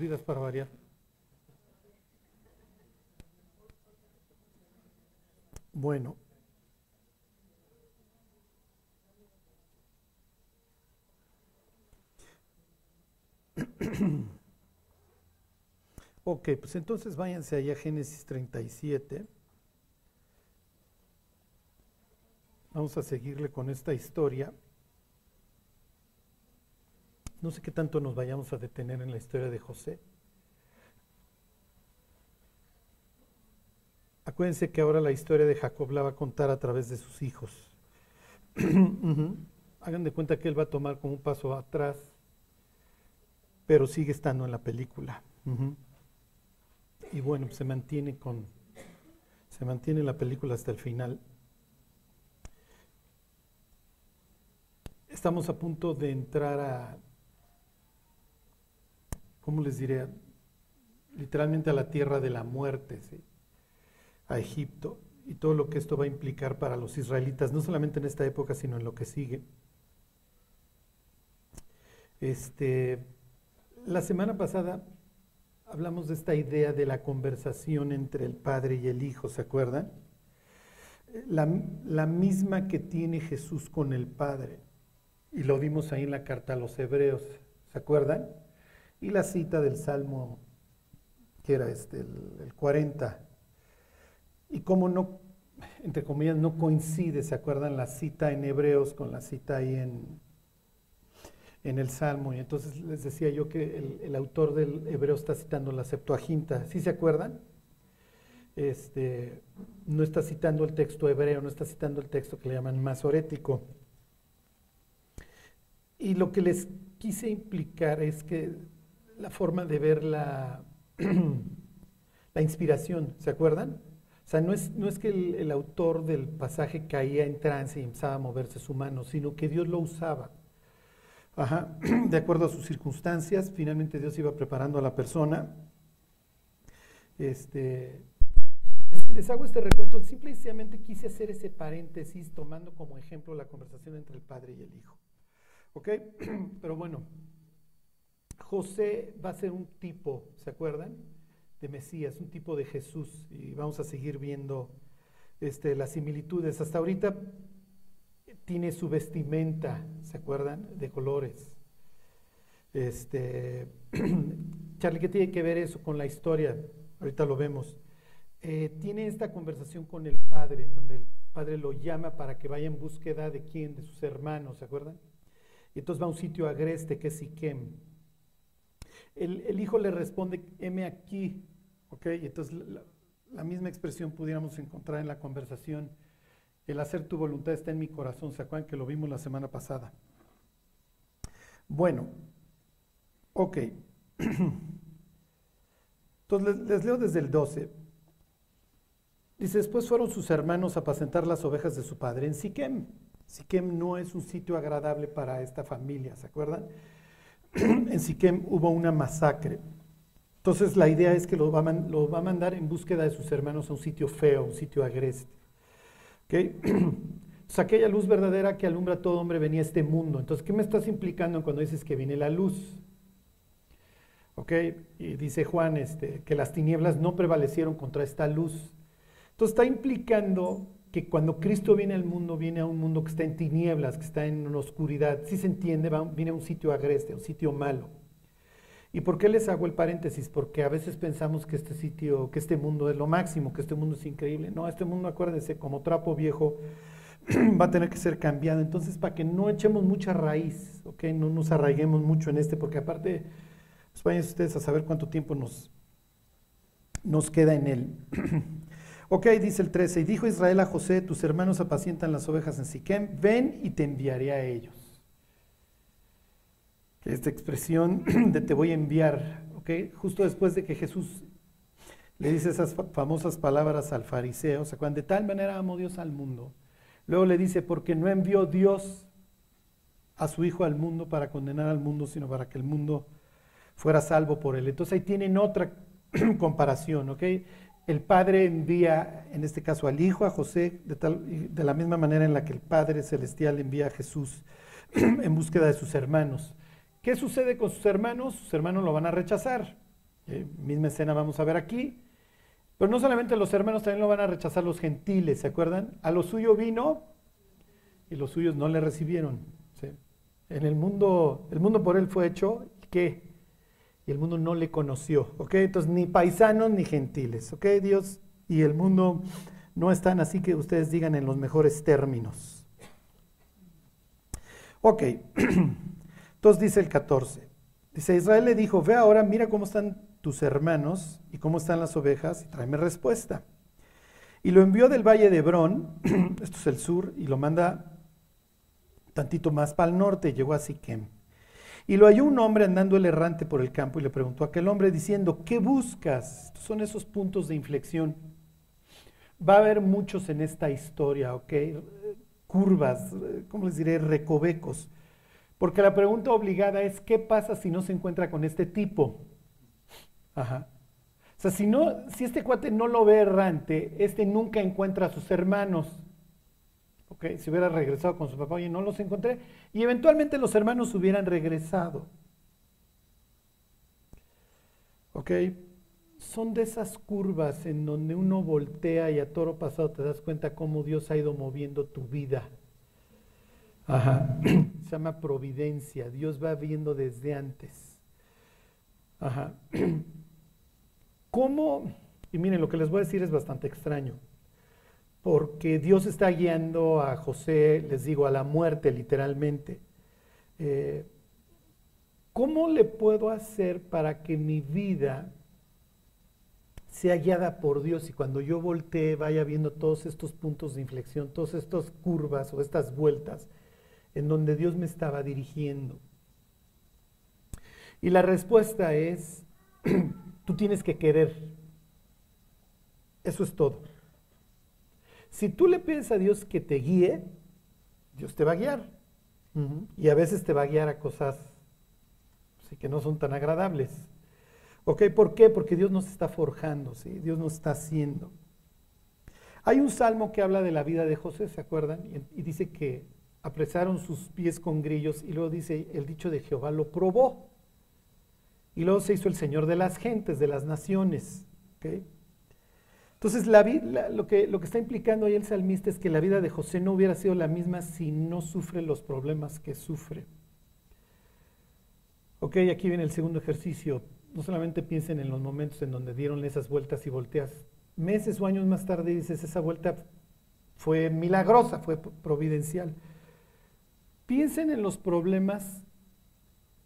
vidas para variar. Bueno. ok, pues entonces váyanse allá a Génesis 37. Vamos a seguirle con esta historia. No sé qué tanto nos vayamos a detener en la historia de José. Acuérdense que ahora la historia de Jacob la va a contar a través de sus hijos. Hagan de cuenta que él va a tomar como un paso atrás, pero sigue estando en la película. Y bueno, se mantiene con, se mantiene en la película hasta el final. Estamos a punto de entrar a ¿cómo les diré? Literalmente a la tierra de la muerte, a Egipto, y todo lo que esto va a implicar para los israelitas, no solamente en esta época, sino en lo que sigue. Este, la semana pasada hablamos de esta idea de la conversación entre el Padre y el Hijo, ¿se acuerdan? La, la, misma que tiene Jesús con el Padre. Y lo vimos ahí en la carta a los Hebreos, ¿se acuerdan? Y la cita del Salmo, que era este, el, 40. Y cómo no, entre comillas, no coincide, ¿se acuerdan? La cita en Hebreos con la cita ahí en, en el Salmo. Y entonces les decía yo que el, autor del Hebreo está citando la Septuaginta. ¿Sí se acuerdan? Este, no está citando el texto hebreo, no está citando el texto que le llaman masorético. Y lo que les quise implicar es que la forma de ver la, la inspiración, ¿se acuerdan? O sea, no es, no es que el, autor del pasaje caía en trance y empezaba a moverse su mano, sino que Dios lo usaba. Ajá, de acuerdo a sus circunstancias, finalmente Dios iba preparando a la persona. Este, les hago este recuento, simplemente quise hacer ese paréntesis tomando como ejemplo la conversación entre el padre y el hijo. ¿Ok? Pero bueno, José va a ser un tipo, ¿se acuerdan? De Mesías, un tipo de Jesús. Y vamos a seguir viendo este, las similitudes. Hasta ahorita tiene su vestimenta, ¿se acuerdan? De colores. Este, Charlie, ¿qué tiene que ver eso con la historia? Ahorita lo vemos. Eh, tiene esta conversación con el padre, en donde el padre lo llama para que vaya en búsqueda de quién, de sus hermanos, ¿se acuerdan? Y entonces va a un sitio agreste que es Siquem. El, hijo le responde, heme aquí, ¿ok? Y entonces la, misma expresión pudiéramos encontrar en la conversación. El hacer tu voluntad está en mi corazón, ¿se acuerdan que lo vimos la semana pasada? Bueno, ok. Entonces les, leo desde el 12. Dice, después fueron sus hermanos a apacentar las ovejas de su padre en Siquem. Siquem no es un sitio agradable para esta familia, ¿se acuerdan? en Siquem hubo una masacre. Entonces la idea es que lo va, a mandar en búsqueda de sus hermanos a un sitio feo, un sitio agreste. ¿Okay? Entonces aquella luz verdadera que alumbra a todo hombre venía a este mundo. Entonces, ¿qué me estás implicando cuando dices que viene la luz? ¿Ok? Y dice Juan este, que las tinieblas no prevalecieron contra esta luz. Entonces está implicando que cuando Cristo viene al mundo, viene a un mundo que está en tinieblas, que está en oscuridad. Si se entiende, viene a un sitio agreste, un sitio malo. ¿Y por qué les hago el paréntesis? Porque a veces pensamos que este sitio, que este mundo es lo máximo, que este mundo es increíble. No, este mundo, acuérdense, como trapo viejo, va a tener que ser cambiado. Entonces, para que no echemos mucha raíz, ¿ok? No nos arraiguemos mucho en este, porque aparte, pues vayan ustedes a saber cuánto tiempo nos, nos queda en él. Ok, dice el 13, y dijo Israel a José, tus hermanos apacientan las ovejas en Siquem, ven y te enviaré a ellos. Esta expresión de te voy a enviar, ok, justo después de que Jesús le dice esas famosas palabras al fariseo, o sea, cuando de tal manera amó Dios al mundo. Luego le dice, porque no envió Dios a su Hijo al mundo para condenar al mundo, sino para que el mundo fuera salvo por él. Entonces ahí tienen otra comparación, ¿ok? El Padre envía, en este caso al Hijo, a José, de, tal, de la misma manera en la que el Padre Celestial envía a Jesús en búsqueda de sus hermanos. ¿Qué sucede con sus hermanos? Sus hermanos lo van a rechazar. Eh, misma escena vamos a ver aquí. Pero no solamente los hermanos también lo van a rechazar los gentiles, ¿se acuerdan? A lo suyo vino y los suyos no le recibieron. En el mundo, el mundo por él fue hecho, ¿qué? Y el mundo no le conoció, ¿ok? Entonces ni paisanos ni gentiles, ¿ok? Dios y el mundo no están así que ustedes digan en los mejores términos. Ok, entonces dice el 14. Dice, Israel le dijo, ve ahora, mira cómo están tus hermanos y cómo están las ovejas y tráeme respuesta. Y lo envió del valle de Hebrón, esto es el sur, y lo manda tantito más para el norte, llegó a Siquem. Y lo halló un hombre andando el errante por el campo y le preguntó a aquel hombre diciendo, ¿qué buscas? Son esos puntos de inflexión. Va a haber muchos en esta historia, ¿ok? Curvas, ¿cómo les diré? Recovecos. Porque la pregunta obligada es, ¿qué pasa si no se encuentra con este tipo? Ajá. O sea, si, no, si este cuate no lo ve errante, este nunca encuentra a sus hermanos. Si hubiera regresado con su papá, oye, no los encontré. Y eventualmente los hermanos hubieran regresado. ¿Ok? Son de esas curvas en donde uno voltea y a toro pasado te das cuenta cómo Dios ha ido moviendo tu vida. Ajá. Se llama providencia. Dios va viendo desde antes. Ajá. ¿Cómo? Y miren, lo que les voy a decir es bastante extraño, porque Dios está guiando a José, les digo, a la muerte literalmente. Eh, ¿Cómo le puedo hacer para que mi vida sea guiada por Dios y cuando yo voltee vaya viendo todos estos puntos de inflexión, todas estas curvas o estas vueltas en donde Dios me estaba dirigiendo? Y la respuesta es Tú tienes que querer. Eso es todo. Si tú le pides a Dios que te guíe, Dios te va a guiar. Y a veces te va a guiar a cosas que no son tan agradables. ¿Ok? ¿Por qué? Porque Dios nos está forjando, ¿sí? Dios nos está haciendo. Hay un salmo que habla de la vida de José, ¿se acuerdan? Y, y dice que apresaron sus pies con grillos y luego dice, el dicho de Jehová lo probó. Y luego se hizo el Señor de las gentes, de las naciones. Entonces, lo, que, lo que está implicando ahí el salmista es que la vida de José no hubiera sido la misma si no sufre los problemas que sufre. Ok, aquí viene el segundo ejercicio. No solamente piensen en los momentos en donde dieron esas vueltas y volteas. Meses o años más tarde dices, esa vuelta fue milagrosa, fue providencial. Piensen en los problemas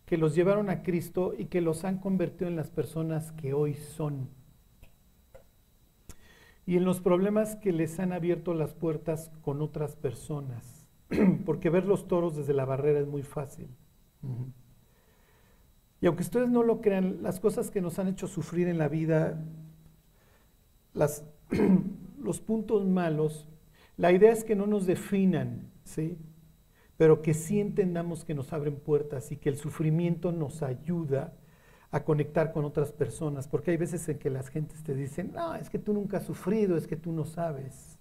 que los llevaron a Cristo y que los han convertido en las personas que hoy son. Y en los problemas que les han abierto las puertas con otras personas. Porque ver los toros desde la barrera es muy fácil. Y aunque ustedes no lo crean, las cosas que nos han hecho sufrir en la vida, los puntos malos, la idea es que no nos definan, ¿sí? pero que sí entendamos que nos abren puertas y que el sufrimiento nos ayuda a conectar con otras personas, porque hay veces en que las gentes te dicen, no, es que tú nunca has sufrido, es que tú no sabes.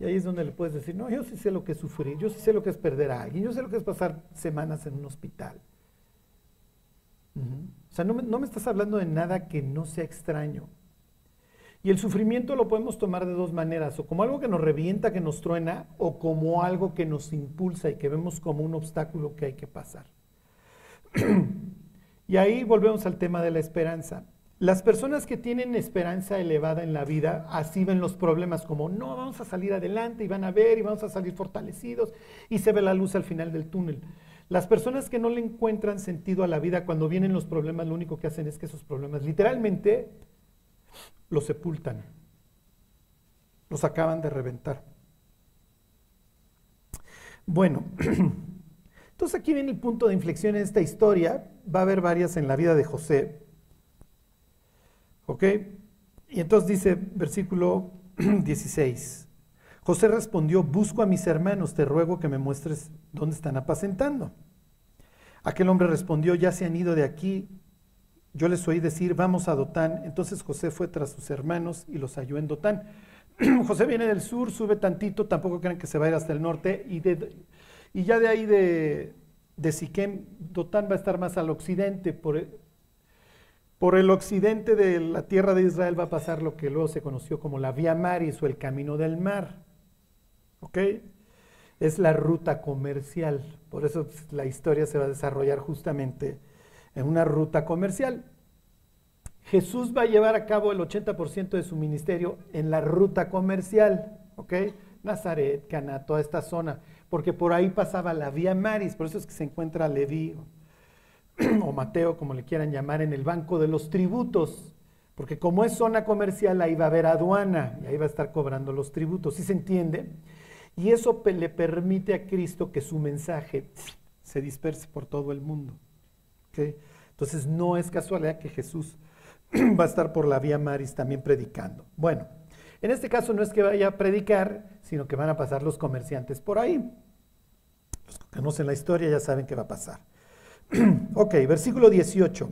Y ahí es donde le puedes decir, no, yo sí sé lo que es sufrir, yo sí sé lo que es perder a alguien, yo sé lo que es pasar semanas en un hospital. O sea, no no me estás hablando de nada que no sea extraño. Y el sufrimiento lo podemos tomar de dos maneras, o como algo que nos revienta, que nos truena, o como algo que nos impulsa y que vemos como un obstáculo que hay que pasar. y ahí volvemos al tema de la esperanza. Las personas que tienen esperanza elevada en la vida, así ven los problemas como, no, vamos a salir adelante y van a ver y vamos a salir fortalecidos y se ve la luz al final del túnel. Las personas que no le encuentran sentido a la vida cuando vienen los problemas, lo único que hacen es que esos problemas literalmente los sepultan, los acaban de reventar. Bueno, entonces aquí viene el punto de inflexión en esta historia. Va a haber varias en la vida de José. ¿Ok? Y entonces dice, versículo 16. José respondió, busco a mis hermanos, te ruego que me muestres dónde están apacentando. Aquel hombre respondió, ya se han ido de aquí yo les oí decir, vamos a Dotán. Entonces José fue tras sus hermanos y los halló en Dotán. José viene del sur, sube tantito, tampoco creen que se va a ir hasta el norte. Y, y ya de ahí de, de Siquem, Dotán va a estar más al occidente. Por, Por el occidente de la tierra de Israel va a pasar lo que luego se conoció como la Vía Maris o el Camino del Mar. ¿Ok? Es la ruta comercial. Por eso pues, la historia se va a desarrollar justamente en una ruta comercial. Jesús va a llevar a cabo el 80% de su ministerio en la ruta comercial. ¿Ok? Nazaret, Cana, toda esta zona. Porque por ahí pasaba la Vía Maris. Por eso es que se encuentra Leví o Mateo, como le quieran llamar, en el banco de los tributos, porque como es zona comercial, ahí va a haber aduana y ahí va a estar cobrando los tributos, ¿sí se entiende? Y eso le permite a Cristo que su mensaje se disperse por todo el mundo. Entonces no es casualidad que Jesús va a estar por la vía Maris también predicando. Bueno, en este caso no es que vaya a predicar, sino que van a pasar los comerciantes por ahí. Los que conocen la historia ya saben qué va a pasar. ok, versículo 18.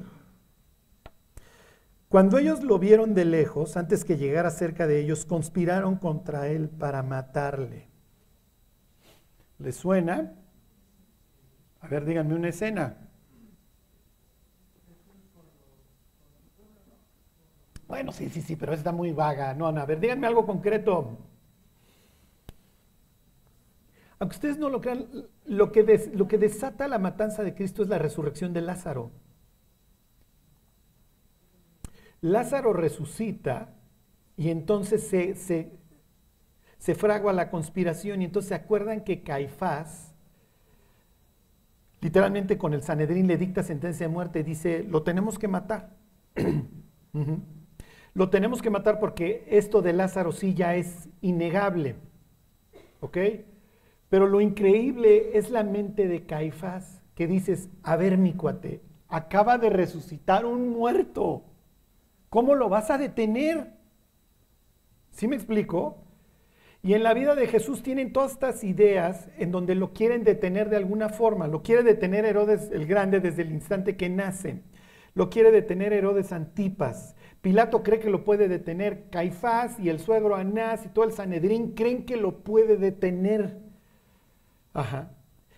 Cuando ellos lo vieron de lejos, antes que llegara cerca de ellos, conspiraron contra él para matarle. ¿Le suena? A ver, díganme una escena. Bueno, sí, sí, sí, pero está muy vaga. No, no, a ver, díganme algo concreto. Aunque ustedes no lo crean, lo que, desata la matanza de Cristo es la resurrección de Lázaro. Lázaro resucita y entonces se, fragua la conspiración y entonces se acuerdan que Caifás, literalmente con el Sanedrín le dicta sentencia de muerte, dice, lo tenemos que matar. Lo tenemos que matar porque esto de Lázaro sí ya es innegable. ¿Ok? Pero lo increíble es la mente de Caifás, que dices, a ver mi cuate, acaba de resucitar un muerto. ¿Cómo lo vas a detener? ¿Sí me explico? Y en la vida de Jesús tienen todas estas ideas en donde lo quieren detener de alguna forma. Lo quiere detener Herodes el Grande desde el instante que nace. Lo quiere detener Herodes Antipas. Pilato cree que lo puede detener. Caifás y el suegro Anás y todo el Sanedrín creen que lo puede detener. Ajá.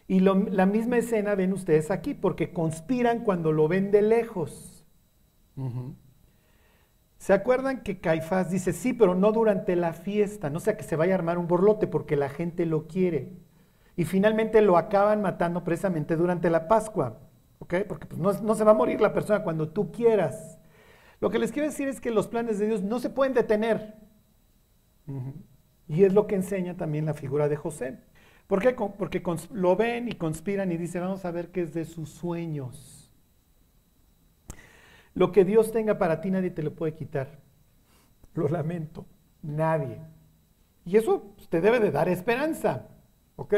Y la misma escena ven ustedes aquí, porque conspiran cuando lo ven de lejos. ¿Se acuerdan que Caifás dice, sí, pero no durante la fiesta, no sea que se vaya a armar un borlote porque la gente lo quiere? Y finalmente lo acaban matando precisamente durante la Pascua, ¿ok? Porque pues, no, se va a morir la persona cuando tú quieras. Lo que les quiero decir es que los planes de Dios no se pueden detener. Y es lo que enseña también la figura de José. ¿Por qué? Porque lo ven y conspiran y dicen, vamos a ver qué es de sus sueños. Lo que Dios tenga para ti nadie te lo puede quitar. Lo lamento, nadie. Y eso te debe de dar esperanza, ¿ok?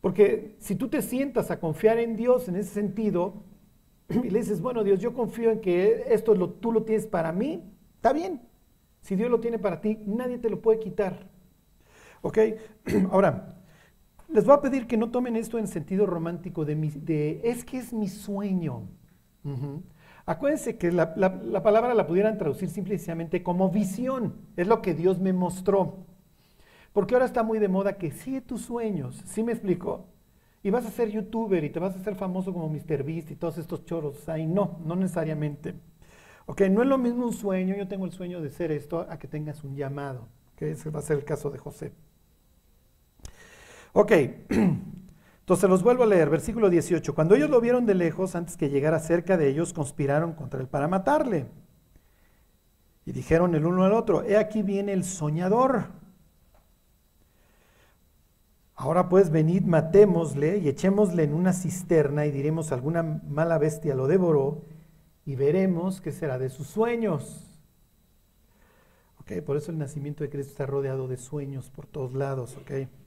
Porque si tú te sientas a confiar en Dios en ese sentido y le dices, bueno Dios, yo confío en que esto lo, tú lo tienes para mí, está bien. Si Dios lo tiene para ti, nadie te lo puede quitar. ¿Ok? Ahora, les voy a pedir que no tomen esto en sentido romántico de, de es que es mi sueño. Acuérdense que la, palabra la pudieran traducir simplemente como visión. Es lo que Dios me mostró. Porque ahora está muy de moda que sigue tus sueños. ¿Sí me explico? Y vas a ser youtuber y te vas a hacer famoso como Beast y todos estos choros. Ahí no, no necesariamente. Ok, no es lo mismo un sueño, yo tengo el sueño de ser esto, a que tengas un llamado. Que ese va a ser el caso de José. Ok, entonces los vuelvo a leer, versículo 18. Cuando ellos lo vieron de lejos, antes que llegara cerca de ellos, conspiraron contra él para matarle. Y dijeron el uno al otro, he aquí viene el soñador. Ahora pues venid, matémosle y echémosle en una cisterna y diremos alguna mala bestia lo devoró y veremos qué será de sus sueños. Ok, por eso el nacimiento de Cristo está rodeado de sueños por todos lados, ok.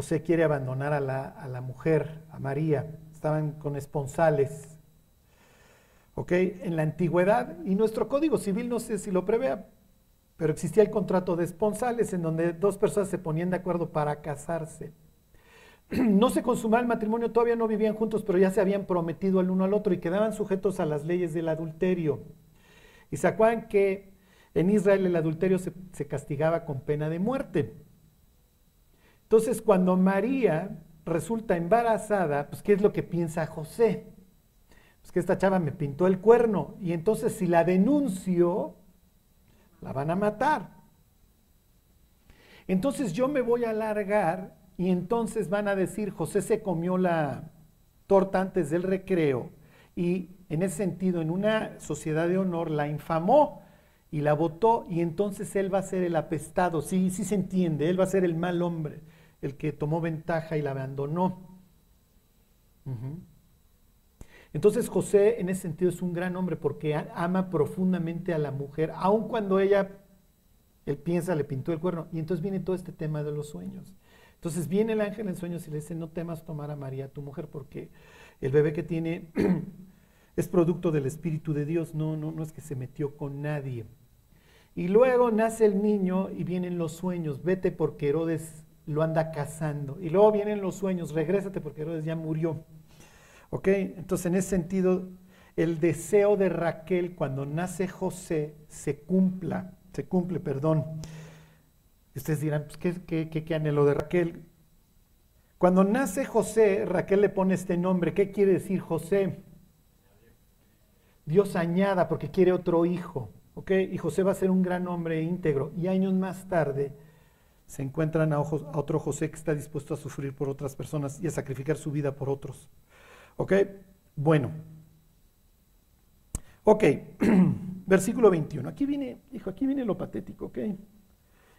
José quiere abandonar a la, mujer, a María. Estaban con esponsales. En la antigüedad, y nuestro código civil no sé si lo prevea, pero existía el contrato de esponsales en donde dos personas se ponían de acuerdo para casarse. No se consumaba el matrimonio, todavía no vivían juntos, pero ya se habían prometido el uno al otro y quedaban sujetos a las leyes del adulterio. Y se acuerdan que en Israel el adulterio se castigaba con pena de muerte. Entonces, cuando María resulta embarazada, pues, ¿qué es lo que piensa José? es que esta chava me pintó el cuerno y entonces si la denuncio, la van a matar. Entonces yo me voy a alargar y entonces van a decir, José se comió la torta antes del recreo y en ese sentido, en una sociedad de honor, la infamó y la votó y entonces él va a ser el apestado, sí, sí se entiende, él va a ser el mal hombre, el que tomó ventaja y la abandonó. Entonces José en ese sentido es un gran hombre porque ama profundamente a la mujer, aun cuando ella, él piensa, le pintó el cuerno. Y entonces viene todo este tema de los sueños. Entonces viene el ángel en sueños y le dice, no temas tomar a María, tu mujer, porque el bebé que tiene es producto del Espíritu de Dios, no, no, no es que se metió con nadie. Y luego nace el niño y vienen los sueños, vete porque Herodes lo anda cazando. Y luego vienen los sueños, regrésate porque Herodes ya murió. ¿Ok? Entonces, en ese sentido, el deseo de Raquel cuando nace José se cumpla, se cumple, perdón. Ustedes dirán, pues, ¿qué, qué, qué, qué anhelo de Raquel? Cuando nace José, Raquel le pone este nombre. ¿Qué quiere decir José? Dios añada porque quiere otro hijo. ¿ok? Y José va a ser un gran hombre íntegro. Y años más tarde se encuentran a, otro José que está dispuesto a sufrir por otras personas y a sacrificar su vida por otros. ¿Ok? Bueno. Ok, versículo 21. Aquí viene, hijo, aquí viene lo patético, ¿ok?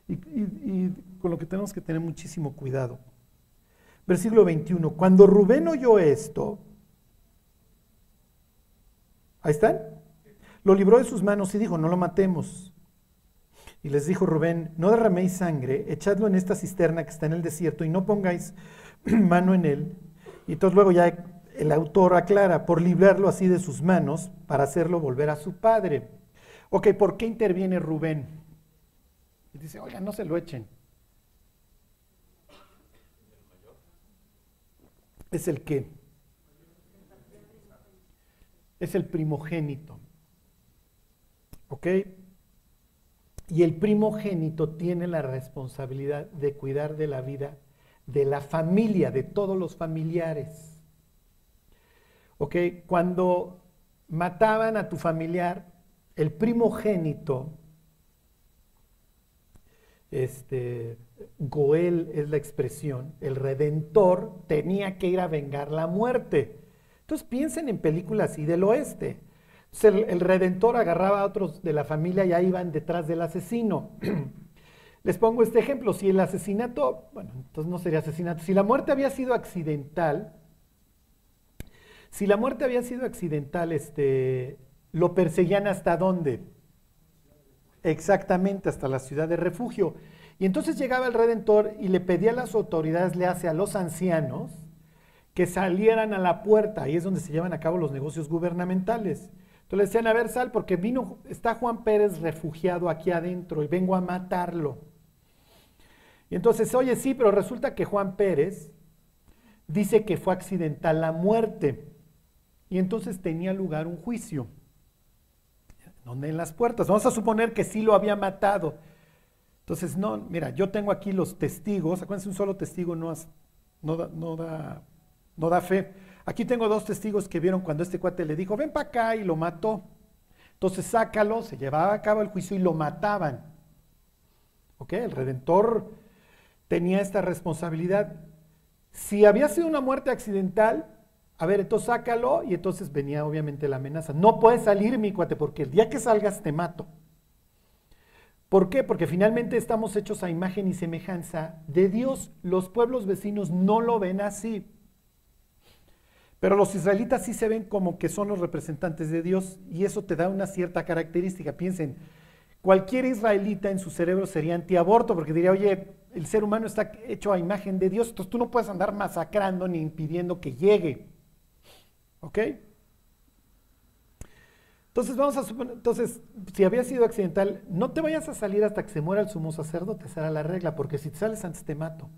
Y, y, con lo que tenemos que tener muchísimo cuidado. Versículo 21. Cuando Rubén oyó esto, ahí están, lo libró de sus manos y dijo, no lo matemos. Y les dijo Rubén, no derraméis sangre, echadlo en esta cisterna que está en el desierto y no pongáis mano en él. Y entonces luego ya el autor aclara, por librarlo así de sus manos para hacerlo volver a su padre. Ok, ¿por qué interviene Rubén? Y dice, oiga, no se lo echen. Es el qué? Es el primogénito. ¿Ok? Y el primogénito tiene la responsabilidad de cuidar de la vida de la familia, de todos los familiares. ¿Ok? Cuando mataban a tu familiar, el primogénito, este, Goel es la expresión, el redentor tenía que ir a vengar la muerte. Entonces piensen en películas así del oeste. El, redentor agarraba a otros de la familia y ahí iban detrás del asesino. Les pongo este ejemplo, si el asesinato, bueno, entonces no sería asesinato, si la muerte había sido accidental, si la muerte había sido accidental, este, ¿lo perseguían hasta dónde? Exactamente, hasta la ciudad de refugio. Y entonces llegaba el Redentor y le pedía a las autoridades, le hace a los ancianos, que salieran a la puerta. Ahí es donde se llevan a cabo los negocios gubernamentales. Entonces le decían, a ver, sal, porque vino, está Juan Pérez refugiado aquí adentro y vengo a matarlo. Y entonces, oye, sí, pero resulta que Juan Pérez dice que fue accidental la muerte. Y entonces tenía lugar un juicio. ¿Dónde en las puertas? Vamos a suponer que sí lo había matado. Entonces, no, mira, yo tengo aquí los testigos. Acuérdense, un solo testigo no, no, da, no, da, no da fe. Aquí tengo dos testigos que vieron cuando este cuate le dijo, ven para acá y lo mató. Entonces, sácalo, se llevaba a cabo el juicio y lo mataban. ¿Ok? El redentor tenía esta responsabilidad. Si había sido una muerte accidental, a ver, entonces sácalo y entonces venía obviamente la amenaza. No puedes salir, mi cuate, porque el día que salgas te mato. ¿Por qué? Porque finalmente estamos hechos a imagen y semejanza de Dios. Los pueblos vecinos no lo ven así. Pero los israelitas sí se ven como que son los representantes de Dios y eso te da una cierta característica. Piensen, cualquier israelita en su cerebro sería antiaborto porque diría, oye, el ser humano está hecho a imagen de Dios, entonces tú no puedes andar masacrando ni impidiendo que llegue. ¿Ok? Entonces vamos a suponer, entonces, si había sido accidental, no te vayas a salir hasta que se muera el sumo sacerdote, será la regla, porque si te sales antes te mato,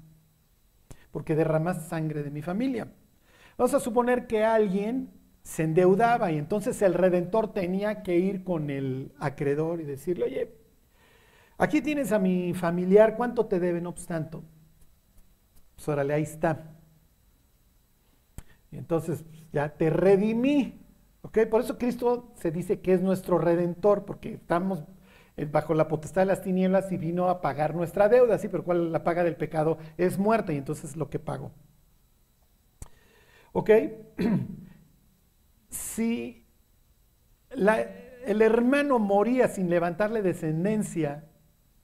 porque derramas sangre de mi familia. Vamos a suponer que alguien se endeudaba y entonces el redentor tenía que ir con el acreedor y decirle, oye, aquí tienes a mi familiar, ¿cuánto te debe? No obstante, pues órale, ahí está. Y entonces ya te redimí. ¿Ok? Por eso Cristo se dice que es nuestro redentor, porque estamos eh, bajo la potestad de las tinieblas y vino a pagar nuestra deuda, sí, pero ¿cuál la paga del pecado? Es muerte y entonces es lo que pago. ¿Ok? si el hermano moría sin levantarle descendencia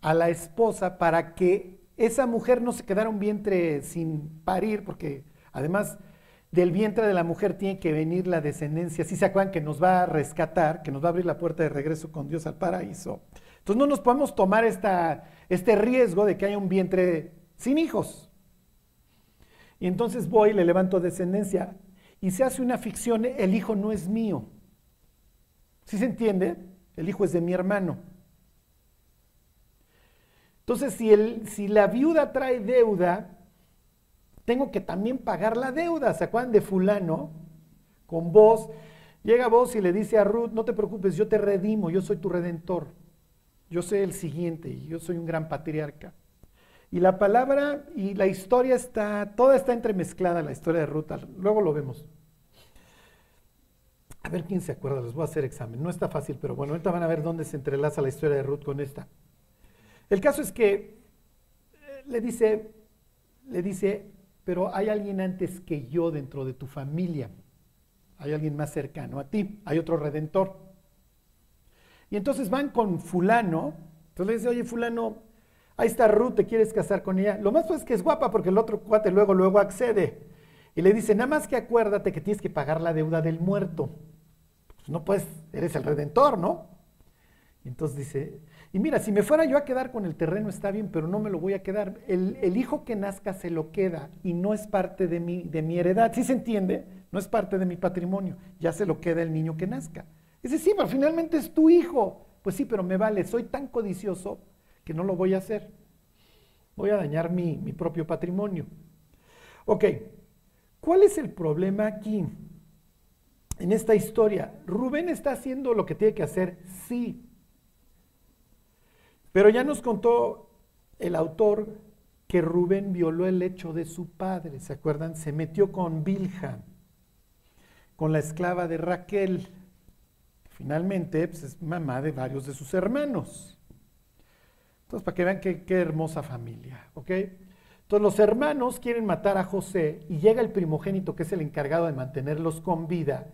a la esposa para que esa mujer no se quedara un vientre sin parir, porque además del vientre de la mujer tiene que venir la descendencia. Si se acuerdan que nos va a rescatar, que nos va a abrir la puerta de regreso con Dios al paraíso. Entonces no nos podemos tomar este riesgo de que haya un vientre sin hijos. Y entonces voy, le levanto descendencia y se hace una ficción, el hijo no es mío. ¿Sí se entiende? El hijo es de mi hermano. Entonces, si, el, si la viuda trae deuda, tengo que también pagar la deuda. ¿Se acuerdan de fulano? Con vos. Llega vos y le dice a Ruth, no te preocupes, yo te redimo, yo soy tu redentor. Yo soy el siguiente y yo soy un gran patriarca. Y la palabra y la historia está, toda está entremezclada, la historia de Ruth. Luego lo vemos. A ver quién se acuerda, les voy a hacer examen. No está fácil, pero bueno, ahorita van a ver dónde se entrelaza la historia de Ruth con esta. El caso es que eh, le dice, le dice, pero hay alguien antes que yo dentro de tu familia. Hay alguien más cercano a ti. Hay otro redentor. Y entonces van con fulano. Entonces le dice, oye, fulano, ahí está Ruth, ¿te quieres casar con ella? Lo más pues es que es guapa porque el otro cuate luego, luego accede. Y le dice, nada más que acuérdate que tienes que pagar la deuda del muerto. Pues no puedes, eres el redentor, ¿no? Entonces dice, y mira, si me fuera yo a quedar con el terreno está bien, pero no me lo voy a quedar. El, hijo que nazca se lo queda y no es parte de mi, de mi heredad. ¿Sí se entiende? No es parte de mi patrimonio. Ya se lo queda el niño que nazca. Dice, sí, pero finalmente es tu hijo. Pues sí, pero me vale. Soy tan codicioso que no lo voy a hacer. Voy a dañar mi, mi propio patrimonio. Ok, ¿cuál es el problema aquí? En esta historia, Rubén está haciendo lo que tiene que hacer, sí, pero ya nos contó el autor que Rubén violó el hecho de su padre, ¿se acuerdan? Se metió con Bilha, con la esclava de Raquel. Finalmente, pues, es mamá de varios de sus hermanos. Entonces, para que vean qué, qué hermosa familia, ¿ok? Entonces, los hermanos quieren matar a José y llega el primogénito, que es el encargado de mantenerlos con vida,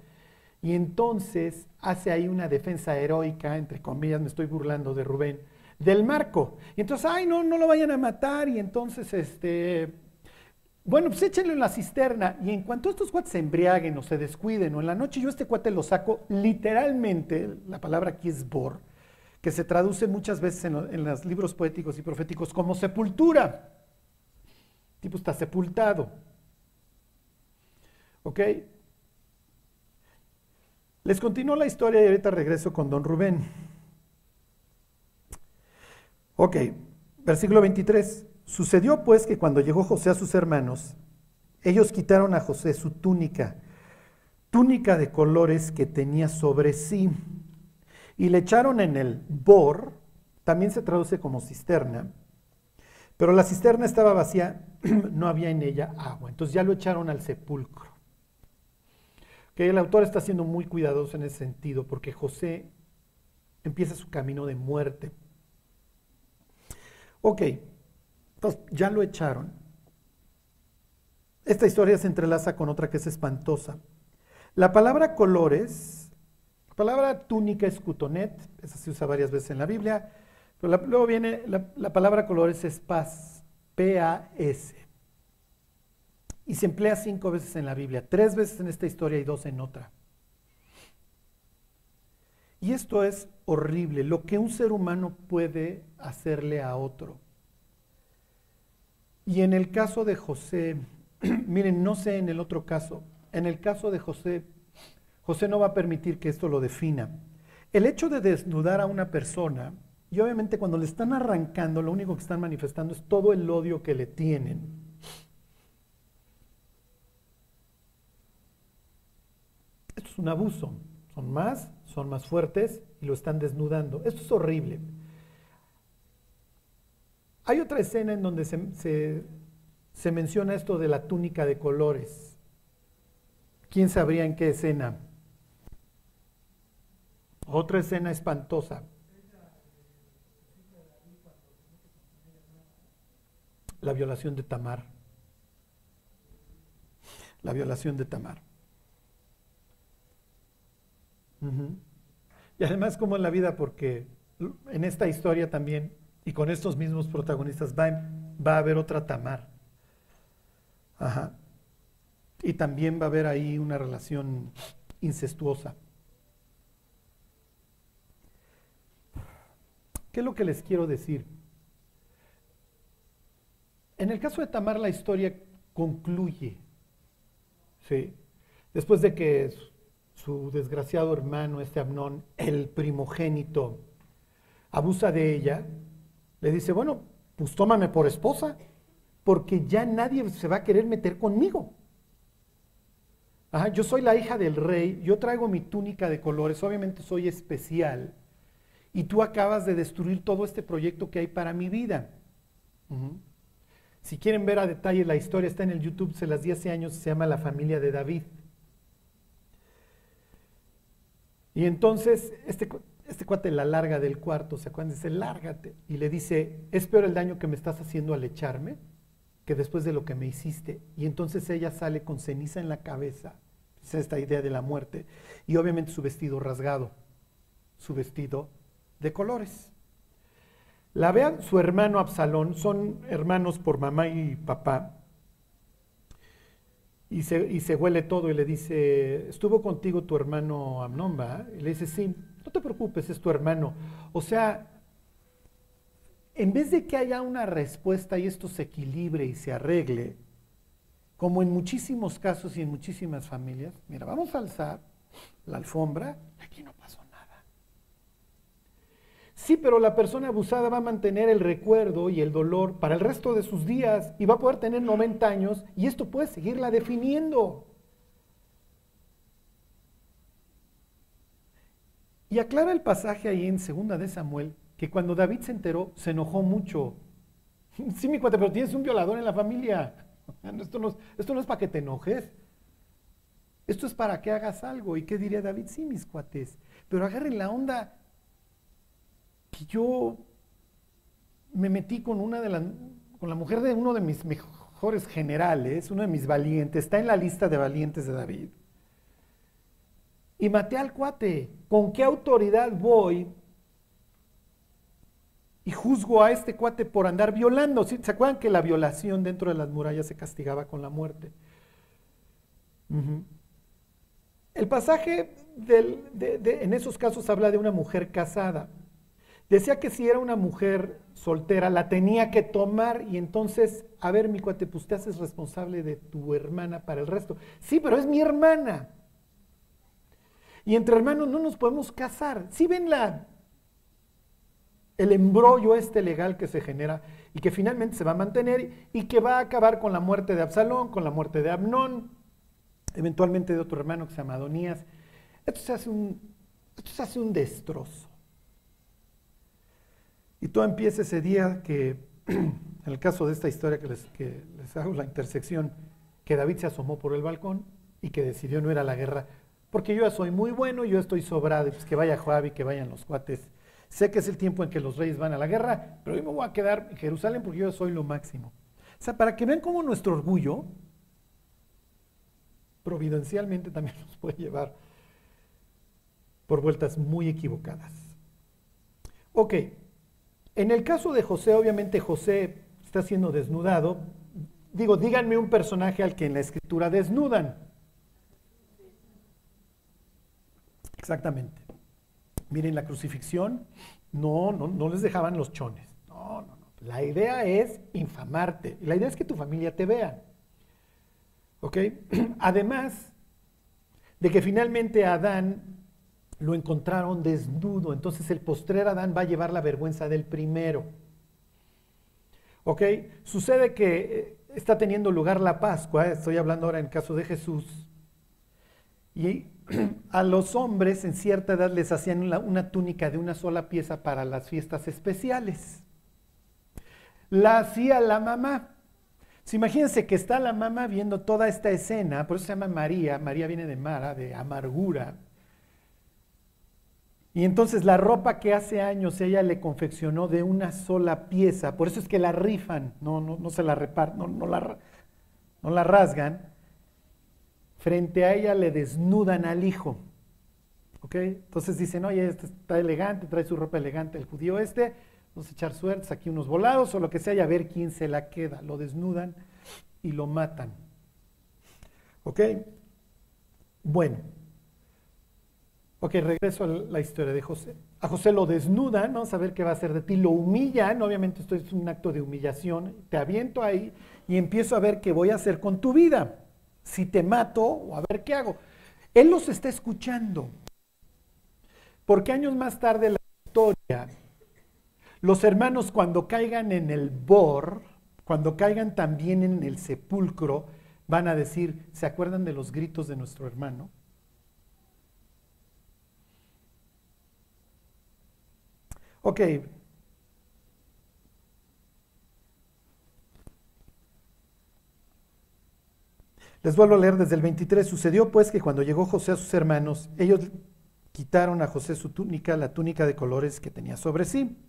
y entonces hace ahí una defensa heroica, entre comillas, me estoy burlando de Rubén, del marco. Y entonces, ay, no, no lo vayan a matar. Y entonces, este, bueno, pues échenlo en la cisterna. Y en cuanto estos cuates se embriaguen o se descuiden, o en la noche yo este cuate lo saco, literalmente, la palabra aquí es bor, que se traduce muchas veces en, los libros poéticos y proféticos como sepultura. tipo está sepultado. ¿Ok? Les continúo la historia y ahorita regreso con don Rubén. Ok, versículo 23. Sucedió pues que cuando llegó José a sus hermanos, ellos quitaron a José su túnica, túnica de colores que tenía sobre sí, y le echaron en el bor, también se traduce como cisterna, pero la cisterna estaba vacía, no había en ella agua, entonces ya lo echaron al sepulcro. Que el autor está siendo muy cuidadoso en ese sentido, porque José empieza su camino de muerte Ok, entonces ya lo echaron. Esta historia se entrelaza con otra que es espantosa. La palabra colores, la palabra túnica es cutonet, esa se usa varias veces en la Biblia, pero luego viene la, la palabra colores es paz, P-A-S. Y se emplea cinco veces en la Biblia, tres veces en esta historia y dos en otra. Y esto es horrible, lo que un ser humano puede hacerle a otro. Y en el caso de José, miren, no sé en el otro caso, en el caso de José, José no va a permitir que esto lo defina. El hecho de desnudar a una persona, y obviamente cuando le están arrancando, lo único que están manifestando es todo el odio que le tienen. Esto es un abuso. Son más son más fuertes y lo están desnudando. Esto es horrible. Hay otra escena en donde se, menciona esto de la túnica de colores. ¿Quién sabría en qué escena? Otra escena espantosa. La violación de Tamar. La violación de Tamar. Y además como en la vida, porque en esta historia también, y con estos mismos protagonistas, va, va a haber otra Tamar. Ajá. Y también va a haber ahí una relación incestuosa. ¿Qué es lo que les quiero decir? En el caso de Tamar la historia concluye. ¿sí? Después de que su desgraciado hermano, este Amnón, el primogénito, abusa de ella, le dice, bueno, pues tómame por esposa, porque ya nadie se va a querer meter conmigo. yo soy la hija del rey, yo traigo mi túnica de colores, obviamente soy especial, y tú acabas de destruir todo este proyecto que hay para mi vida. Si quieren ver a detalle la historia, está en el YouTube, se las di hace años, se llama La familia de David. Y entonces este, este cuate la larga del cuarto, ¿se acuerdan? Dice, lárgate. Y le dice, es peor el daño que me estás haciendo al echarme que después de lo que me hiciste. Y entonces ella sale con ceniza en la cabeza, es esta idea de la muerte, y obviamente su vestido rasgado, su vestido de colores. La vean su hermano Absalón, son hermanos por mamá y papá, y se, y se huele todo y le dice, estuvo contigo tu hermano Amnón, Y le dice, sí, no te preocupes, es tu hermano. O sea, en vez de que haya una respuesta y esto se equilibre y se arregle, como en muchísimos casos y en muchísimas familias, mira, vamos a alzar la alfombra, aquí no pasó Sí, pero la persona abusada va a mantener el recuerdo y el dolor para el resto de sus días y va a poder tener 90 años y esto puede seguirla definiendo. Y aclara el pasaje ahí en segunda de Samuel que cuando David se enteró se enojó mucho. Sí, mi cuate, pero tienes un violador en la familia. Esto no, esto no es para que te enojes. Esto es para que hagas algo. ¿Y qué diría David? Sí, mis cuates. Pero agarren la onda que yo me metí con una de las, con la mujer de uno de mis mejores generales, uno de mis valientes, está en la lista de valientes de David. Y maté al cuate. ¿Con qué autoridad voy y juzgo a este cuate por andar violando? ¿Se acuerdan que la violación dentro de las murallas se castigaba con la muerte? El pasaje en esos casos habla de una mujer casada. Decía que si era una mujer soltera, la tenía que tomar y entonces, a ver, mi cuate, pues te haces responsable de tu hermana para el resto. Sí, pero es mi hermana. Y entre hermanos no nos podemos casar. Si ven la, el embrollo este legal que se genera y que finalmente se va a mantener y que va a acabar con la muerte de Absalón, con la muerte de Abnón, eventualmente de otro hermano que se llama Adonías. Esto se hace un, esto se hace un destrozo. Y todo empieza ese día que, en el caso de esta historia que les, hago la intersección, que David se asomó por el balcón y que decidió no ir a la guerra, porque yo ya soy muy bueno, yo estoy sobrado, pues que vaya Joab y que vayan los cuates. Sé que es el tiempo en que los reyes van a la guerra, pero yo me voy a quedar en Jerusalén porque yo soy lo máximo. O sea, para que vean cómo nuestro orgullo providencialmente también nos puede llevar por vueltas muy equivocadas. Ok, en el caso de José, obviamente José está siendo desnudado. Digo, díganme un personaje al que en la escritura desnudan. Exactamente. Miren la crucifixión, no, no, no les dejaban los chones. No, no, no. La idea es infamarte. La idea es que tu familia te vea. ¿Ok? Además de que finalmente Adán lo encontraron desnudo. Entonces el postrer Adán va a llevar la vergüenza del primero. ¿Ok? Sucede que eh, está teniendo lugar la Pascua, estoy hablando ahora en caso de Jesús, y a los hombres en cierta edad les hacían una, túnica de una sola pieza para las fiestas especiales. La hacía la mamá. imagínense que está la mamá viendo toda esta escena, por eso se llama María, María viene de Mara, de amargura, Y entonces la ropa que hace años ella le confeccionó de una sola pieza, por eso es que la rifan, no, no, no se la reparten, no, no, la, no la rasgan, frente a ella le desnudan al hijo. ¿Ok? Entonces dicen, oye, este está elegante, trae su ropa elegante, el judío este, vamos a echar suertes, aquí unos volados o lo que sea, y a ver quién se la queda. Lo desnudan y lo matan. ¿Ok? Bueno. Ok, regreso a la historia de José. A José lo desnudan, vamos a ver qué va a hacer de ti. Lo humillan, obviamente esto es un acto de humillación. Te aviento ahí y empiezo a ver qué voy a hacer con tu vida. Si te mato o a ver qué hago. Él los está escuchando. Porque años más tarde la historia, los hermanos cuando caigan en el bor, cuando caigan también en el sepulcro, van a decir, ¿se acuerdan de los gritos de nuestro hermano? Ok. Les vuelvo a leer desde el 23. Sucedió pues que cuando llegó José a sus hermanos, ellos quitaron a José su túnica, la túnica de colores que tenía sobre sí.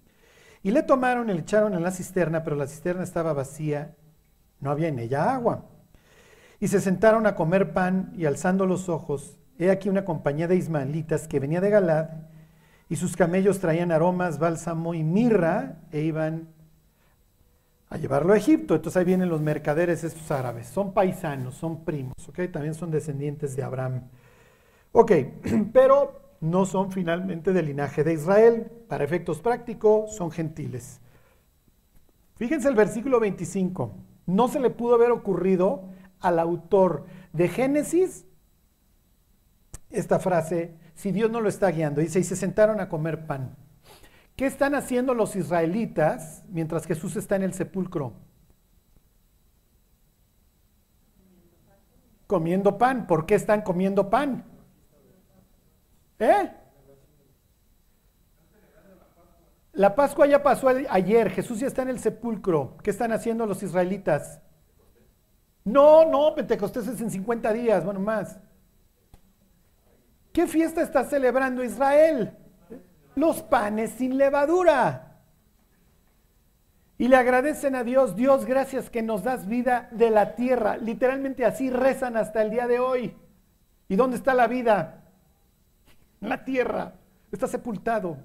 Y le tomaron y le echaron en la cisterna, pero la cisterna estaba vacía, no había en ella agua. Y se sentaron a comer pan y alzando los ojos, he aquí una compañía de ismaelitas que venía de Galad y sus camellos traían aromas, bálsamo y mirra e iban a llevarlo a Egipto. Entonces ahí vienen los mercaderes estos árabes. Son paisanos, son primos. También son descendientes de Abraham. Ok, pero no son finalmente del linaje de Israel. Para efectos prácticos, son gentiles. Fíjense el versículo 25. No se le pudo haber ocurrido al autor de Génesis esta frase si Dios no lo está guiando. Dice, y se sentaron a comer pan. ¿Qué están haciendo los israelitas mientras Jesús está en el sepulcro? Comiendo pan. ¿Por qué están comiendo pan? ¿Eh? La Pascua ya pasó ayer, Jesús ya está en el sepulcro. ¿Qué están haciendo los israelitas? No, no, Pentecostés es en 50 días, bueno, más. ¿Qué fiesta está celebrando Israel? Los panes sin levadura. Y le agradecen a Dios, Dios, gracias que nos das vida de la tierra. Literalmente así rezan hasta el día de hoy. ¿Y dónde está la vida? La tierra. Está sepultado.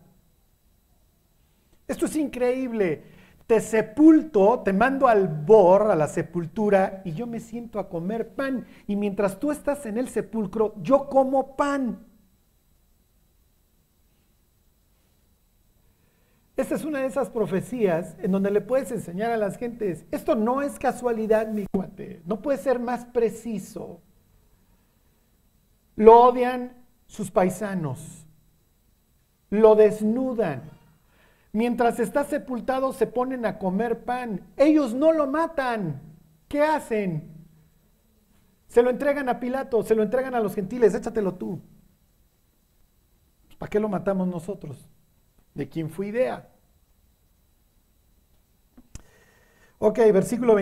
Esto es increíble. Te sepulto, te mando al bor, a la sepultura, y yo me siento a comer pan. Y mientras tú estás en el sepulcro, yo como pan. Esta es una de esas profecías en donde le puedes enseñar a las gentes, esto no es casualidad, mi cuate, no puede ser más preciso. Lo odian sus paisanos, lo desnudan. Mientras está sepultado se ponen a comer pan. Ellos no lo matan. ¿Qué hacen? Se lo entregan a Pilato, se lo entregan a los gentiles, échatelo tú. ¿Para qué lo matamos nosotros? ¿De quién fue idea? Ok, versículo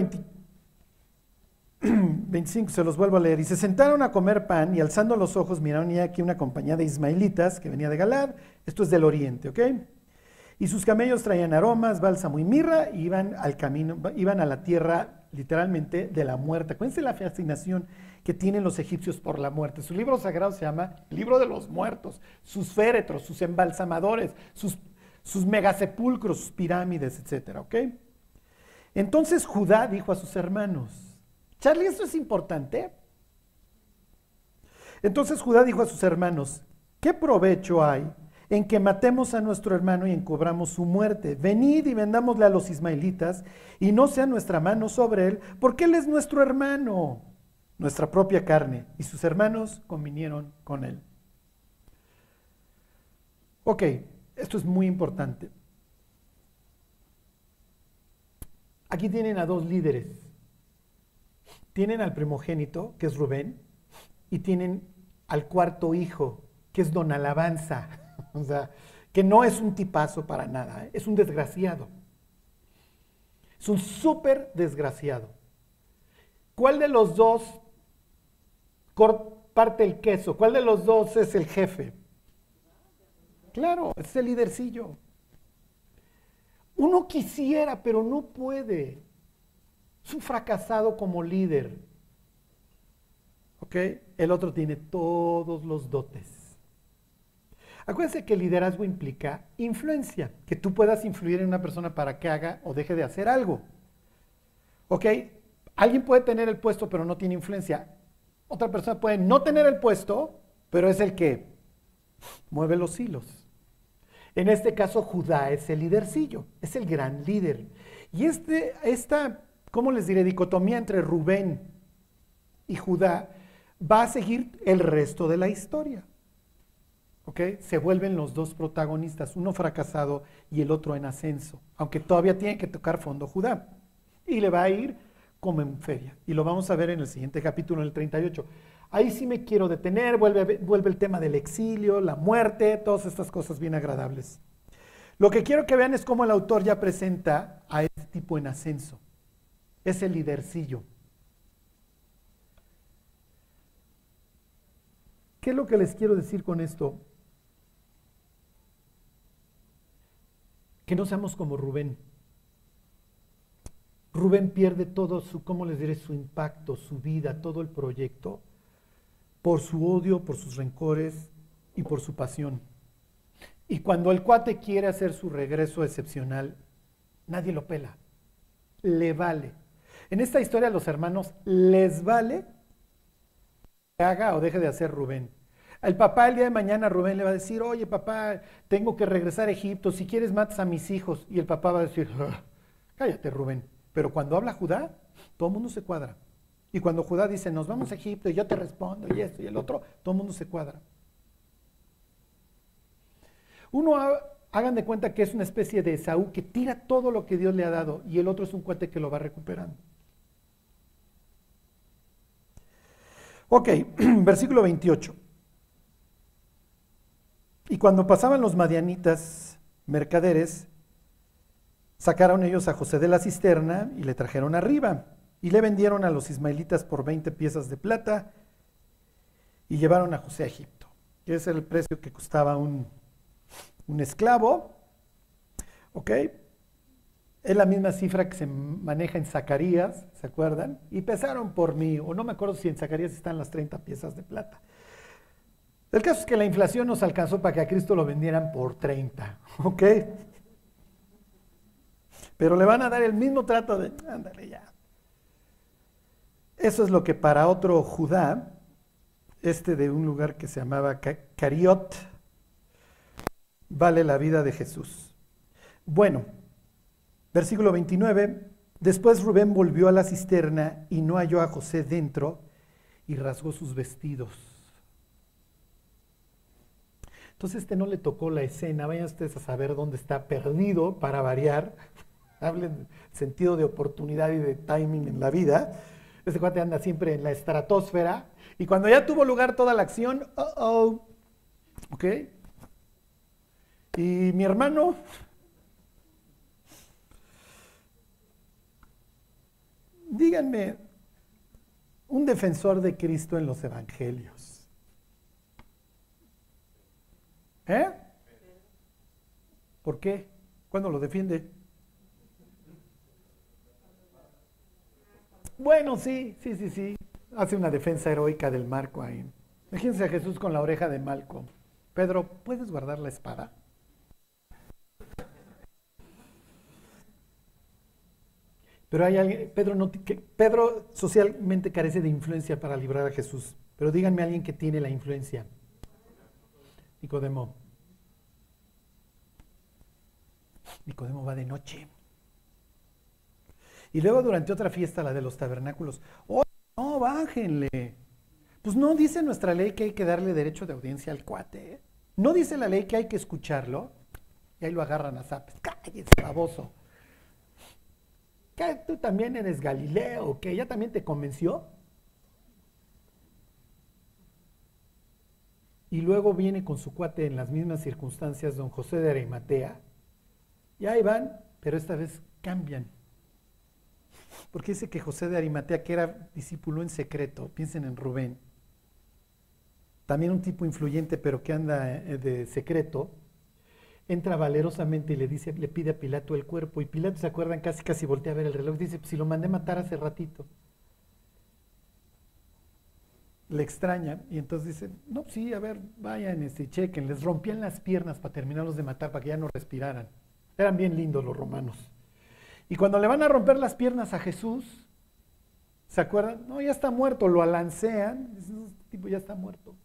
25, se los vuelvo a leer. Y se sentaron a comer pan y alzando los ojos miraron ya aquí una compañía de ismaelitas que venía de Galad. Esto es del oriente, ¿ok? Y sus camellos traían aromas, bálsamo y mirra y iban al camino, iban a la tierra literalmente de la muerte. Acuérdense la fascinación que tienen los egipcios por la muerte. Su libro sagrado se llama Libro de los Muertos, sus féretros, sus embalsamadores, sus, megasepulcros, sus pirámides, etcétera, ¿ok? Entonces Judá dijo a sus hermanos, Charlie, esto es importante. Entonces Judá dijo a sus hermanos, ¿qué provecho hay en que matemos a nuestro hermano y encubramos su muerte? Venid y vendámosle a los ismaelitas y no sea nuestra mano sobre él, porque él es nuestro hermano, nuestra propia carne. Y sus hermanos convinieron con él. Ok, esto es muy importante. Aquí tienen a dos líderes. Tienen al primogénito, que es Rubén, y tienen al cuarto hijo, que es Don Alabanza. O sea, que no es un tipazo para nada, ¿eh? es un desgraciado. Es un súper desgraciado. ¿Cuál de los dos parte el queso? ¿Cuál de los dos es el jefe? Claro, es el lidercillo. Uno quisiera, pero no puede. Es un fracasado como líder. ¿Ok? El otro tiene todos los dotes. Acuérdense que liderazgo implica influencia, que tú puedas influir en una persona para que haga o deje de hacer algo. ¿Ok? Alguien puede tener el puesto pero no tiene influencia. Otra persona puede no tener el puesto, pero es el que mueve los hilos. En este caso, Judá es el lidercillo, es el gran líder. Y este, esta, ¿cómo les diré?, dicotomía entre Rubén y Judá va a seguir el resto de la historia. ¿Ok? Se vuelven los dos protagonistas, uno fracasado y el otro en ascenso, aunque todavía tiene que tocar fondo Judá. Y le va a ir como en feria. Y lo vamos a ver en el siguiente capítulo, en el 38. Ahí sí me quiero detener, vuelve, vuelve el tema del exilio, la muerte, todas estas cosas bien agradables. Lo que quiero que vean es cómo el autor ya presenta a este tipo en ascenso. Es el lidercillo. ¿Qué es lo que les quiero decir con esto? Que no seamos como Rubén. Rubén pierde todo su, ¿cómo les diré? Su impacto, su vida, todo el proyecto, por su odio, por sus rencores y por su pasión. Y cuando el cuate quiere hacer su regreso excepcional, nadie lo pela. Le vale. En esta historia a los hermanos les vale que haga o deje de hacer Rubén. El papá el día de mañana Rubén le va a decir, oye papá, tengo que regresar a Egipto, si quieres matas a mis hijos. Y el papá va a decir, ah, cállate Rubén, pero cuando habla Judá, todo el mundo se cuadra. Y cuando Judá dice, nos vamos a Egipto y yo te respondo y esto y el otro, todo el mundo se cuadra. Uno, hagan de cuenta que es una especie de Esaú que tira todo lo que Dios le ha dado y el otro es un cuate que lo va recuperando. Ok, versículo 28. Y cuando pasaban los madianitas mercaderes, Sacaron ellos a José de la cisterna y le trajeron arriba y le vendieron a los ismaelitas por 20 piezas de plata y llevaron a José a Egipto, que es el precio que costaba un, un esclavo. ¿Ok? Es la misma cifra que se maneja en Zacarías, ¿se acuerdan? Y pesaron por mí, o no me acuerdo si en Zacarías están las 30 piezas de plata. El caso es que la inflación nos alcanzó para que a Cristo lo vendieran por 30, ¿ok? Pero le van a dar el mismo trato de, ándale ya. Eso es lo que para otro Judá, este de un lugar que se llamaba Cariot, vale la vida de Jesús. Bueno, versículo 29, después Rubén volvió a la cisterna y no halló a José dentro y rasgó sus vestidos. Entonces este no le tocó la escena, vayan ustedes a saber dónde está perdido para variar, hablen sentido de oportunidad y de timing en la vida. Ese cuate anda siempre en la estratosfera. Y cuando ya tuvo lugar toda la acción, oh, oh, ¿ok? Y mi hermano, díganme, un defensor de Cristo en los evangelios. ¿Eh? ¿Por qué? ¿Cuándo lo defiende? Bueno, sí, sí, sí, sí. Hace una defensa heroica del marco ahí. Imagínense a Jesús con la oreja de Malco. Pedro, ¿puedes guardar la espada? Pero hay alguien, Pedro, no, Pedro socialmente carece de influencia para librar a Jesús. Pero díganme a alguien que tiene la influencia. Nicodemo. Nicodemo va de noche. Y luego durante otra fiesta, la de los tabernáculos, ¡oh, no, bájenle! Pues no dice nuestra ley que hay que darle derecho de audiencia al cuate. ¿eh? No dice la ley que hay que escucharlo. Y ahí lo agarran a zapes. ¡Cállese, baboso! ¿Qué, ¿Tú también eres Galileo? ¿Que ya también te convenció? Y luego viene con su cuate en las mismas circunstancias, don José de Arimatea. Y ahí van, pero esta vez cambian. Porque dice que José de Arimatea, que era discípulo en secreto, piensen en Rubén, también un tipo influyente, pero que anda eh, de secreto, entra valerosamente y le dice, le pide a Pilato el cuerpo. Y Pilato se acuerdan casi casi voltea a ver el reloj. Dice, pues si lo mandé matar hace ratito. Le extraña. Y entonces dice, no, sí, a ver, vayan, este, chequen. Les rompían las piernas para terminarlos de matar, para que ya no respiraran. Eran bien lindos los romanos. Y cuando le van a romper las piernas a Jesús, ¿se acuerdan? No, ya está muerto, lo alancean. Dicen, este tipo ya está muerto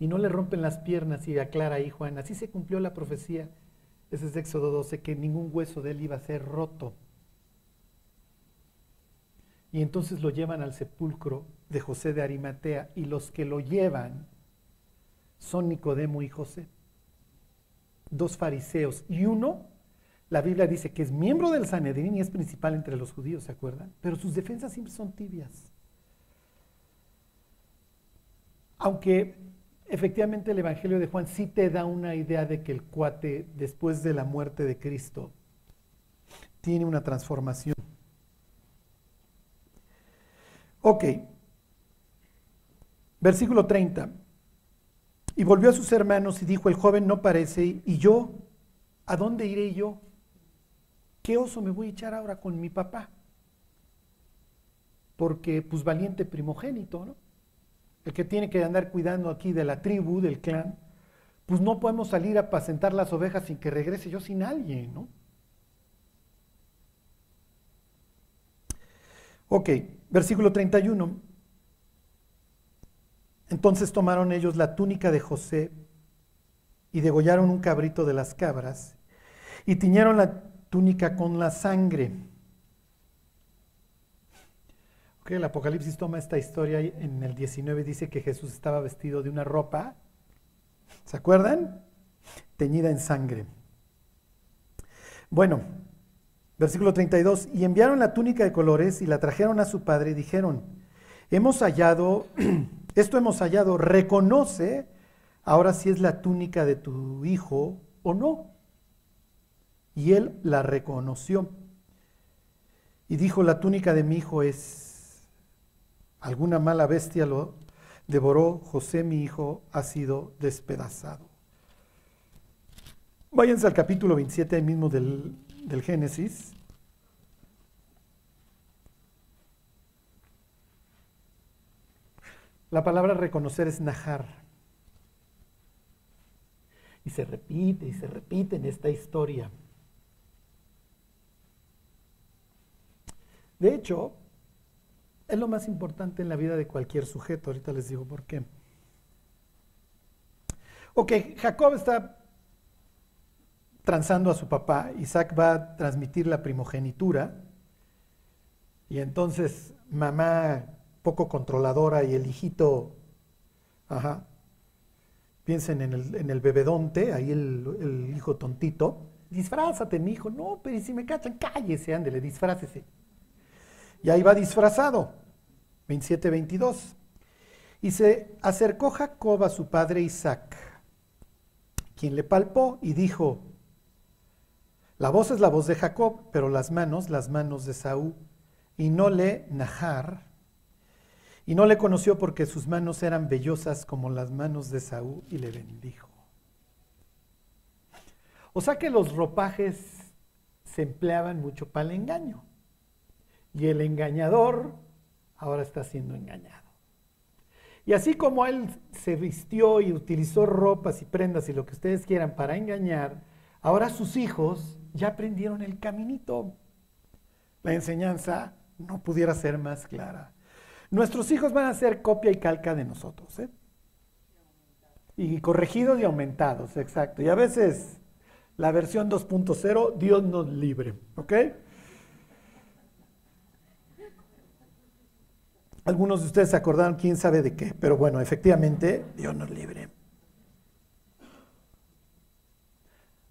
y no le rompen las piernas y aclara ahí Juan, así se cumplió la profecía, ese es Éxodo 12, que ningún hueso de él iba a ser roto. Y entonces lo llevan al sepulcro de José de Arimatea y los que lo llevan son Nicodemo y José, dos fariseos y uno, la Biblia dice que es miembro del Sanedrín y es principal entre los judíos, ¿se acuerdan? Pero sus defensas siempre son tibias. Aunque efectivamente el Evangelio de Juan sí te da una idea de que el cuate, después de la muerte de Cristo, tiene una transformación. Ok. Versículo 30. Y volvió a sus hermanos y dijo, el joven no parece, y yo, ¿a dónde iré yo? ¿Qué oso me voy a echar ahora con mi papá? Porque, pues, valiente primogénito, ¿no? el que tiene que andar cuidando aquí de la tribu, del clan, pues no podemos salir a apacentar las ovejas sin que regrese yo sin alguien, ¿no? Ok, versículo 31. Entonces tomaron ellos la túnica de José y degollaron un cabrito de las cabras y tiñeron la túnica con la sangre el Apocalipsis toma esta historia y en el 19 dice que Jesús estaba vestido de una ropa, ¿se acuerdan? Teñida en sangre. Bueno, versículo 32, y enviaron la túnica de colores y la trajeron a su padre y dijeron, hemos hallado, esto hemos hallado, reconoce ahora si es la túnica de tu hijo o no. Y él la reconoció. Y dijo, la túnica de mi hijo es alguna mala bestia lo devoró, José mi hijo ha sido despedazado. Váyanse al capítulo 27 mismo del, del Génesis. La palabra reconocer es najar. Y se repite y se repite en esta historia. De hecho, es lo más importante en la vida de cualquier sujeto. Ahorita les digo por qué. Ok, Jacob está transando a su papá, Isaac va a transmitir la primogenitura, y entonces mamá poco controladora y el hijito, ajá, piensen en el, bebedonte, ahí el, el, hijo tontito, disfrázate, mi hijo, no, pero si me cachan, cállese, ándele, disfrácese. Y ahí va disfrazado. 27, 22. Y se acercó Jacob a su padre Isaac, quien le palpó y dijo, la voz es la voz de Jacob, pero las manos, las manos de Saúl, y no le Najar, y no le conoció porque sus manos eran vellosas como las manos de Saúl, y le bendijo. O sea que los ropajes se empleaban mucho para el engaño. Y el engañador ahora está siendo engañado. Y así como él se vistió y utilizó ropas y prendas y lo que ustedes quieran para engañar, ahora sus hijos ya aprendieron el caminito. La enseñanza no pudiera ser más clara. Nuestros hijos van a ser copia y calca de nosotros. ¿eh? Y corregidos y aumentados, exacto. Y a veces la versión 2.0, Dios nos libre. ¿Ok? Algunos de ustedes se acordaron quién sabe de qué, pero bueno, efectivamente, Dios nos libre.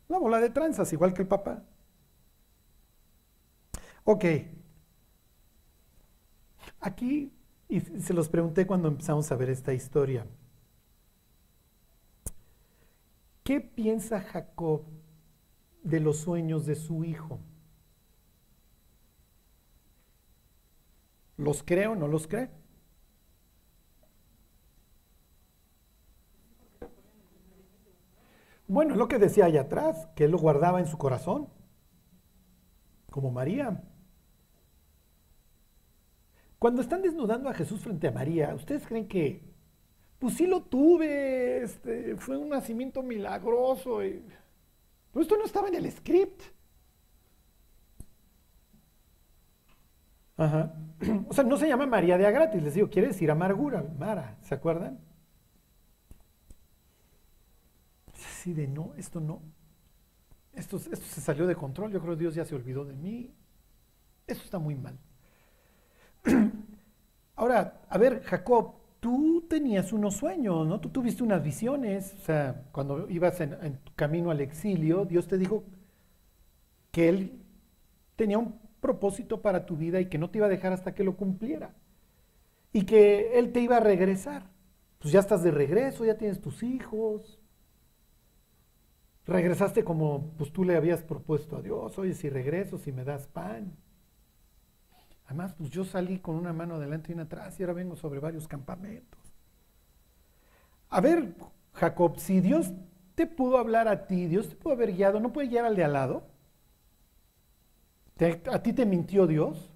La bola de tranzas, igual que el papá. Ok. Aquí, y se los pregunté cuando empezamos a ver esta historia. ¿Qué piensa Jacob de los sueños de su hijo? ¿Los cree o no los cree? Bueno, es lo que decía allá atrás, que él lo guardaba en su corazón, como María. Cuando están desnudando a Jesús frente a María, ¿ustedes creen que, pues sí lo tuve, este, fue un nacimiento milagroso, y, pero esto no estaba en el script? Ajá. O sea, no se llama María de a gratis, les digo, quiere decir amargura, Mara, ¿se acuerdan? Sí, de no, esto no. Esto, esto se salió de control, yo creo que Dios ya se olvidó de mí. Esto está muy mal. Ahora, a ver, Jacob, tú tenías unos sueños, ¿no? Tú tuviste unas visiones, o sea, cuando ibas en, en tu camino al exilio, Dios te dijo que Él tenía un propósito para tu vida y que no te iba a dejar hasta que lo cumpliera. Y que Él te iba a regresar. Pues ya estás de regreso, ya tienes tus hijos. Regresaste como pues tú le habías propuesto a Dios, oye, si regreso, si me das pan. Además, pues yo salí con una mano adelante y una atrás y ahora vengo sobre varios campamentos. A ver, Jacob, si Dios te pudo hablar a ti, Dios te pudo haber guiado, ¿no puede guiar al de al lado? ¿A ti te mintió Dios?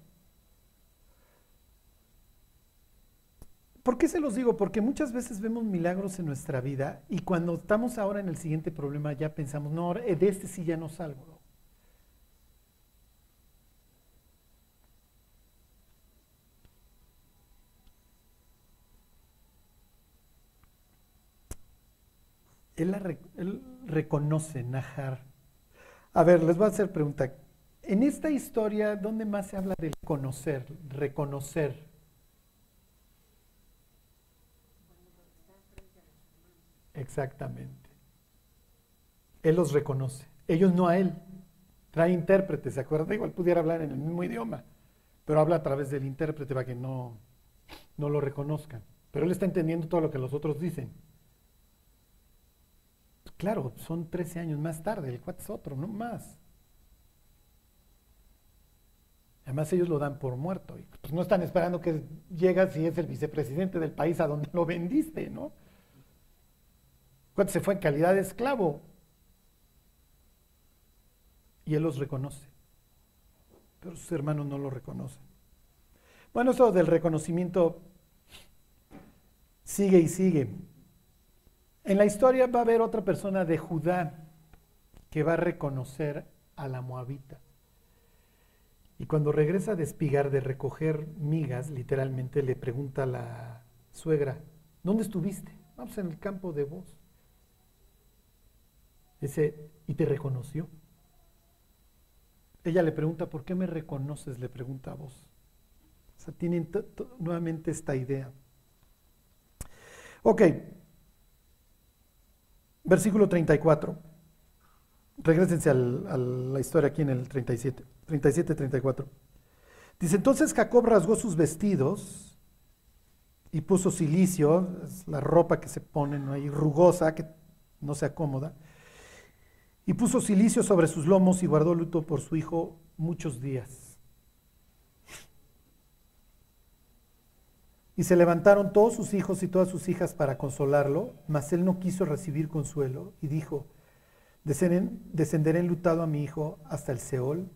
¿Por qué se los digo? Porque muchas veces vemos milagros en nuestra vida y cuando estamos ahora en el siguiente problema ya pensamos, no, de este sí ya no salgo. Él, reconoce, Najar. A ver, les voy a hacer pregunta. En esta historia, ¿dónde más se habla de conocer, reconocer? Exactamente. Él los reconoce, ellos no a él. Trae intérprete, ¿se acuerda? Igual pudiera hablar en el mismo idioma, pero habla a través del intérprete para que no, no lo reconozcan. Pero él está entendiendo todo lo que los otros dicen. Claro, son 13 años más tarde, el cuate es otro, no más. Además ellos lo dan por muerto. Y pues no están esperando que llegue si es el vicepresidente del país a donde lo vendiste, ¿no? Cuando se fue en calidad de esclavo. Y él los reconoce. Pero sus hermanos no lo reconocen. Bueno, eso del reconocimiento sigue y sigue. En la historia va a haber otra persona de Judá que va a reconocer a la moabita. Y cuando regresa de espigar, de recoger migas, literalmente le pregunta a la suegra, ¿dónde estuviste? Vamos en el campo de vos. Dice, ¿y te reconoció? Ella le pregunta, ¿por qué me reconoces? Le pregunta a vos. O sea, tienen nuevamente esta idea. Ok. Versículo 34. Regrésense a la historia aquí en el 37. 37, 34. Dice, entonces Jacob rasgó sus vestidos y puso silicio, es la ropa que se pone ¿no? ahí rugosa, que no se acomoda, y puso silicio sobre sus lomos y guardó luto por su hijo muchos días. Y se levantaron todos sus hijos y todas sus hijas para consolarlo, mas él no quiso recibir consuelo y dijo, descenderé enlutado a mi hijo hasta el Seol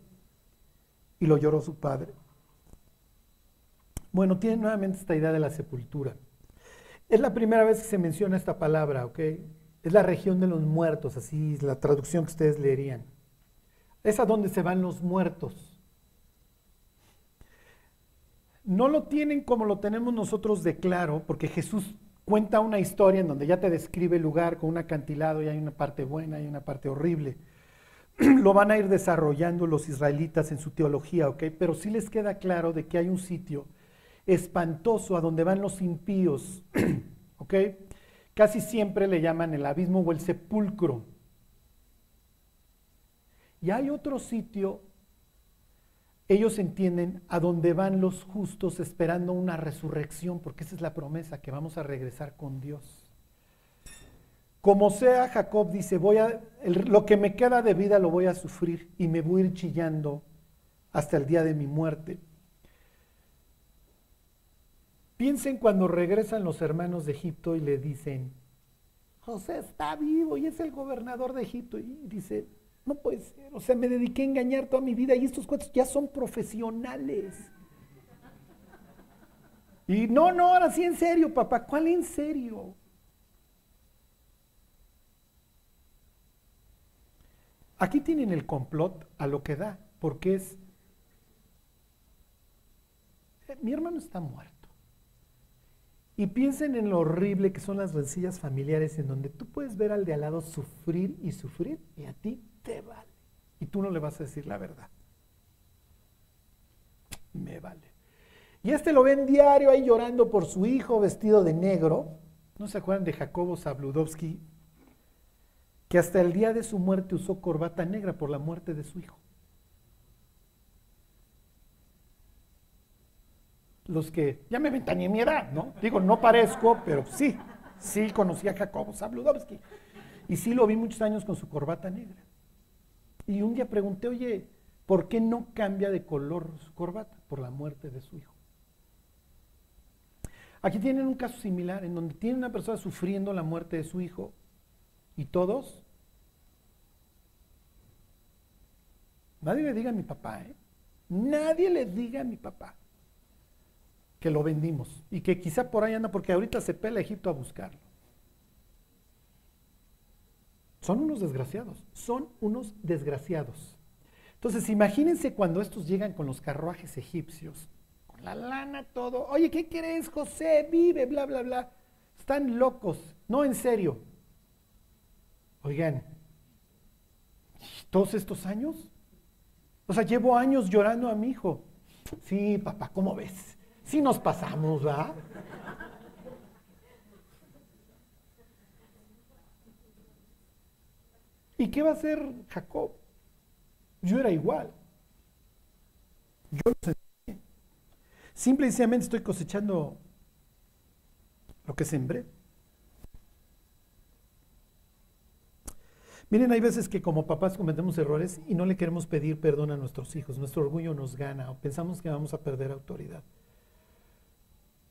y lo lloró su padre. Bueno, tiene nuevamente esta idea de la sepultura. Es la primera vez que se menciona esta palabra, ¿ok? Es la región de los muertos, así es la traducción que ustedes leerían. Es a donde se van los muertos. No lo tienen como lo tenemos nosotros de claro, porque Jesús cuenta una historia en donde ya te describe el lugar con un acantilado y hay una parte buena y una parte horrible. lo van a ir desarrollando los israelitas en su teología, ¿ok? Pero sí les queda claro de que hay un sitio espantoso a donde van los impíos, ¿ok? Casi siempre le llaman el abismo o el sepulcro. Y hay otro sitio, ellos entienden, a donde van los justos esperando una resurrección, porque esa es la promesa, que vamos a regresar con Dios. Como sea, Jacob dice, voy a, lo que me queda de vida lo voy a sufrir y me voy a ir chillando hasta el día de mi muerte. Piensen cuando regresan los hermanos de Egipto y le dicen, José está vivo y es el gobernador de Egipto. Y dice, no puede ser, o sea, me dediqué a engañar toda mi vida y estos cuentos ya son profesionales. Y no, no, ahora sí en serio, papá, ¿cuál en serio? Aquí tienen el complot a lo que da, porque es, eh, mi hermano está muerto. Y piensen en lo horrible que son las rencillas familiares en donde tú puedes ver al de al lado sufrir y sufrir y a ti te vale. Y tú no le vas a decir la verdad. Me vale. Y este lo ven diario ahí llorando por su hijo vestido de negro. ¿No se acuerdan de Jacobo Zabludovsky? Que hasta el día de su muerte usó corbata negra por la muerte de su hijo. Los que, ya me ventañé mi edad, ¿no? Digo, no parezco, pero sí, sí conocí a Jacobo Zabludovsky. Y sí lo vi muchos años con su corbata negra. Y un día pregunté, oye, ¿por qué no cambia de color su corbata? Por la muerte de su hijo. Aquí tienen un caso similar, en donde tiene una persona sufriendo la muerte de su hijo y todos, nadie le diga a mi papá, ¿eh? Nadie le diga a mi papá que lo vendimos y que quizá por ahí anda porque ahorita se pela Egipto a buscarlo. Son unos desgraciados, son unos desgraciados. Entonces, imagínense cuando estos llegan con los carruajes egipcios, con la lana, todo. Oye, ¿qué quieres, José? Vive, bla, bla, bla. Están locos. No, en serio. Oigan, todos estos años. O sea, llevo años llorando a mi hijo. Sí, papá, ¿cómo ves? Si nos pasamos, ¿verdad? ¿Y qué va a hacer Jacob? Yo era igual. Yo lo sé. Simple y sencillamente estoy cosechando lo que sembré. Miren, hay veces que como papás cometemos errores y no le queremos pedir perdón a nuestros hijos. Nuestro orgullo nos gana o pensamos que vamos a perder autoridad.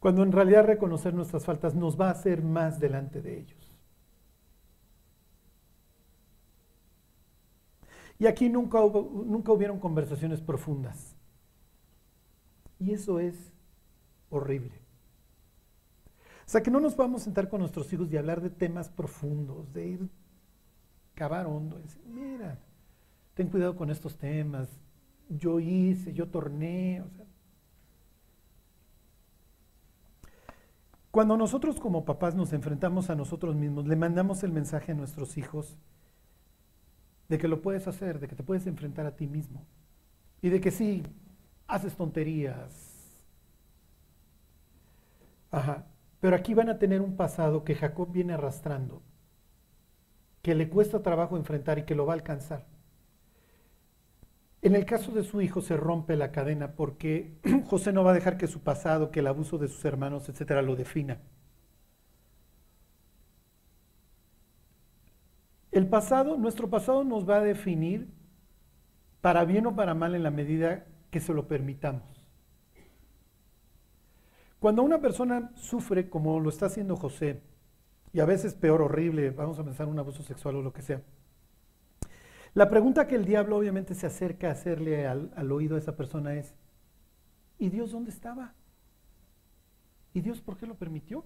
Cuando en realidad reconocer nuestras faltas nos va a hacer más delante de ellos. Y aquí nunca, nunca hubieron conversaciones profundas. Y eso es horrible. O sea, que no nos podamos sentar con nuestros hijos y hablar de temas profundos, de ir cavar hondo, y decir, mira, ten cuidado con estos temas, yo hice, yo torné, Cuando nosotros como papás nos enfrentamos a nosotros mismos, le mandamos el mensaje a nuestros hijos de que lo puedes hacer, de que te puedes enfrentar a ti mismo y de que sí, haces tonterías. Ajá. Pero aquí van a tener un pasado que Jacob viene arrastrando, que le cuesta trabajo enfrentar y que lo va a alcanzar. En el caso de su hijo se rompe la cadena porque José no va a dejar que su pasado, que el abuso de sus hermanos, etcétera, lo defina. El pasado, nuestro pasado nos va a definir para bien o para mal en la medida que se lo permitamos. Cuando una persona sufre, como lo está haciendo José, y a veces peor, horrible, vamos a pensar un abuso sexual o lo que sea, la pregunta que el diablo obviamente se acerca a hacerle al, oído a esa persona es, ¿y Dios dónde estaba? ¿Y Dios por qué lo permitió?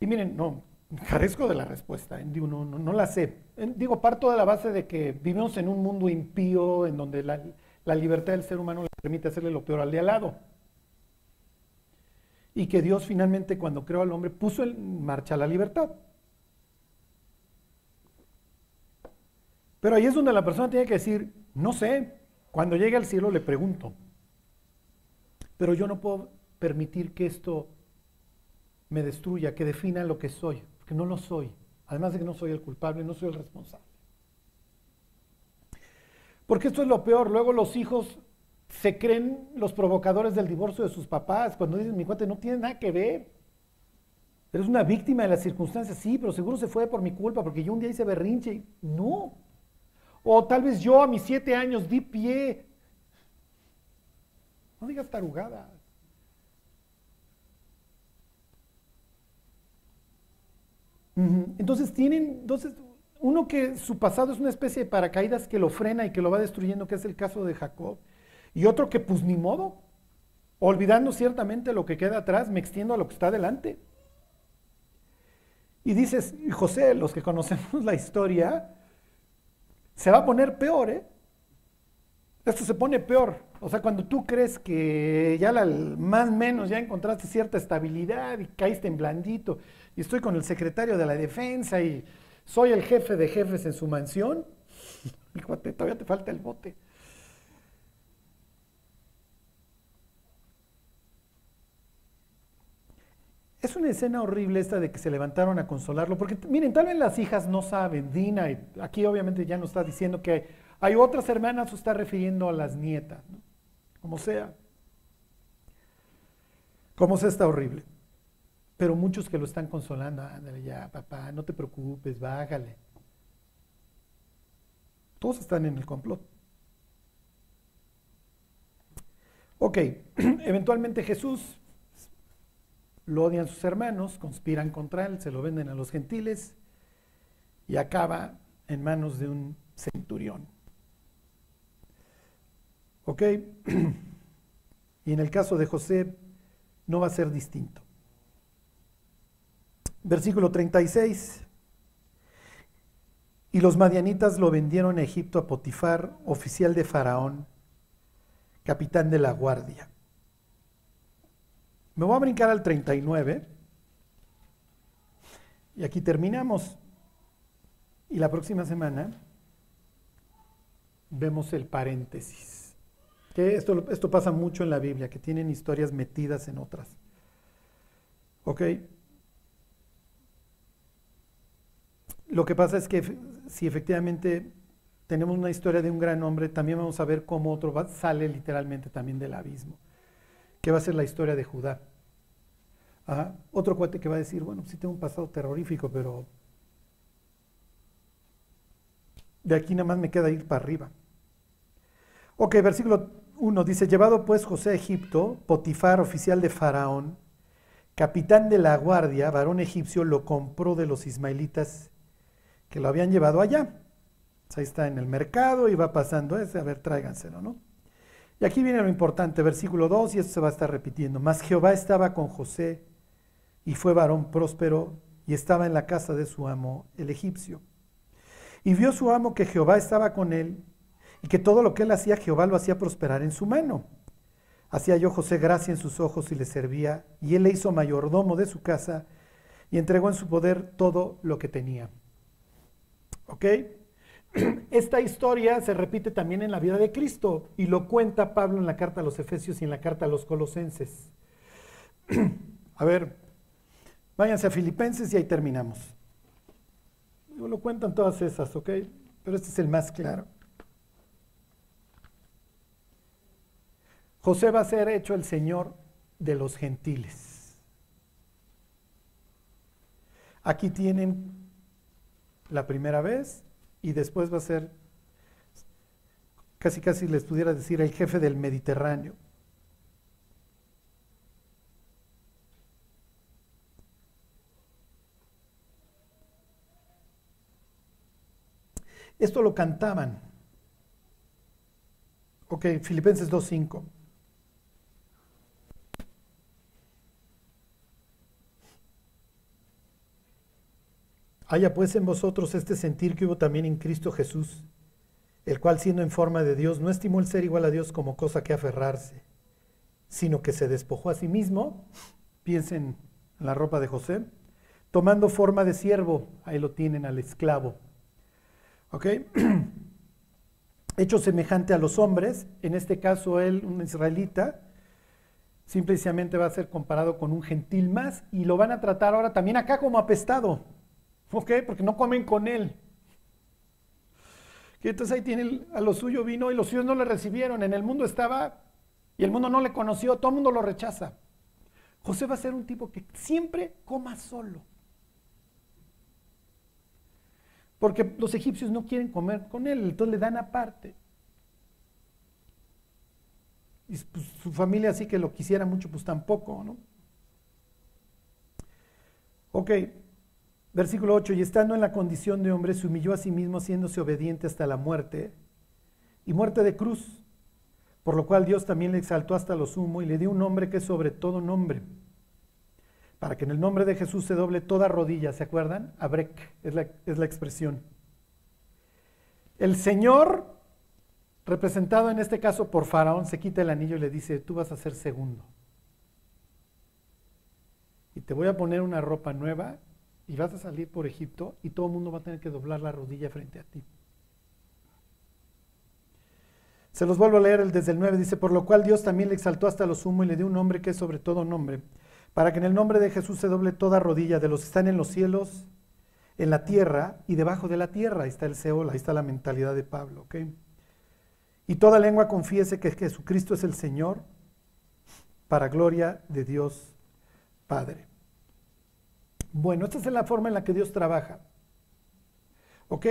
Y miren, no, carezco de la respuesta, ¿eh? digo, no, no, la sé. Digo, parto de la base de que vivimos en un mundo impío, en donde la, la libertad del ser humano le permite hacerle lo peor al de al lado. Y que Dios finalmente cuando creó al hombre puso en marcha la libertad. Pero ahí es donde la persona tiene que decir, no sé, cuando llegue al cielo le pregunto, pero yo no puedo permitir que esto me destruya, que defina lo que soy, porque no lo soy. Además de que no soy el culpable, no soy el responsable. Porque esto es lo peor. Luego los hijos se creen los provocadores del divorcio de sus papás. Cuando dicen, mi cuate no tiene nada que ver. Eres una víctima de las circunstancias. Sí, pero seguro se fue por mi culpa, porque yo un día hice berrinche. No. O tal vez yo a mis siete años di pie. No digas tarugada. Entonces tienen, entonces, uno que su pasado es una especie de paracaídas que lo frena y que lo va destruyendo, que es el caso de Jacob, y otro que pues ni modo, olvidando ciertamente lo que queda atrás, me extiendo a lo que está adelante. Y dices, José, los que conocemos la historia, se va a poner peor, ¿eh? Esto se pone peor. O sea, cuando tú crees que ya la, más menos ya encontraste cierta estabilidad y caíste en blandito, y estoy con el secretario de la defensa y soy el jefe de jefes en su mansión, fíjate, todavía te falta el bote. Es una escena horrible esta de que se levantaron a consolarlo, porque miren, tal vez las hijas no saben, Dina, y aquí obviamente ya nos está diciendo que hay otras hermanas o está refiriendo a las nietas, como sea. Como sea está horrible. Pero muchos que lo están consolando, ándale ya, papá, no te preocupes, bájale. Todos están en el complot. Ok, eventualmente Jesús lo odian sus hermanos, conspiran contra él, se lo venden a los gentiles y acaba en manos de un centurión. ¿Ok? y en el caso de José no va a ser distinto versículo 36. Y los madianitas lo vendieron a Egipto a Potifar, oficial de Faraón, capitán de la guardia. Me voy a brincar al 39. Y aquí terminamos. Y la próxima semana vemos el paréntesis. Que esto, esto pasa mucho en la Biblia, que tienen historias metidas en otras. ¿Ok? Lo que pasa es que si efectivamente tenemos una historia de un gran hombre, también vamos a ver cómo otro sale literalmente también del abismo, que va a ser la historia de Judá. Otro cuate que va a decir, bueno, sí tengo un pasado terrorífico, pero de aquí nada más me queda ir para arriba. Ok, versículo 1 dice, llevado pues José a Egipto, Potifar, oficial de Faraón, capitán de la guardia, varón egipcio, lo compró de los ismaelitas que lo habían llevado allá. Ahí está en el mercado y va pasando ese, a ver, tráiganselo, ¿no? Y aquí viene lo importante, versículo 2, y esto se va a estar repitiendo. Mas Jehová estaba con José y fue varón próspero y estaba en la casa de su amo, el egipcio. Y vio su amo que Jehová estaba con él y que todo lo que él hacía, Jehová lo hacía prosperar en su mano. Hacía yo José gracia en sus ojos y le servía, y él le hizo mayordomo de su casa y entregó en su poder todo lo que tenía. ¿Ok? Esta historia se repite también en la vida de Cristo y lo cuenta Pablo en la carta a los Efesios y en la carta a los Colosenses. A ver, váyanse a Filipenses y ahí terminamos. Lo cuentan todas esas, ¿ok? Pero este es el más claro. José va a ser hecho el Señor de los gentiles. Aquí tienen la primera vez y después va a ser, casi casi les pudiera decir, el jefe del Mediterráneo. Esto lo cantaban. Ok, Filipenses 2.5. Haya pues en vosotros este sentir que hubo también en Cristo Jesús, el cual siendo en forma de Dios no estimó el ser igual a Dios como cosa que aferrarse, sino que se despojó a sí mismo, piensen en la ropa de José, tomando forma de siervo, ahí lo tienen al esclavo. ¿Ok? Hecho semejante a los hombres, en este caso él, un israelita, simplemente va a ser comparado con un gentil más y lo van a tratar ahora también acá como apestado. ¿Ok? Porque no comen con él. Entonces ahí tiene a lo suyo vino y los suyos no le recibieron. En el mundo estaba y el mundo no le conoció. Todo el mundo lo rechaza. José va a ser un tipo que siempre coma solo. Porque los egipcios no quieren comer con él, entonces le dan aparte. Y pues, su familia sí que lo quisiera mucho, pues tampoco, ¿no? Ok, Versículo 8, y estando en la condición de hombre, se humilló a sí mismo, haciéndose obediente hasta la muerte, y muerte de cruz, por lo cual Dios también le exaltó hasta lo sumo y le dio un nombre que es sobre todo nombre, para que en el nombre de Jesús se doble toda rodilla, ¿se acuerdan? Abrek es la, es la expresión. El Señor, representado en este caso por Faraón, se quita el anillo y le dice, tú vas a ser segundo. Y te voy a poner una ropa nueva y vas a salir por Egipto y todo el mundo va a tener que doblar la rodilla frente a ti. Se los vuelvo a leer desde el 9, dice, por lo cual Dios también le exaltó hasta lo sumo y le dio un nombre que es sobre todo nombre, para que en el nombre de Jesús se doble toda rodilla de los que están en los cielos, en la tierra y debajo de la tierra. Ahí está el Seol, ahí está la mentalidad de Pablo. Y toda lengua confiese que Jesucristo es el Señor, para gloria de Dios Padre. Bueno, esta es la forma en la que Dios trabaja. ¿Ok?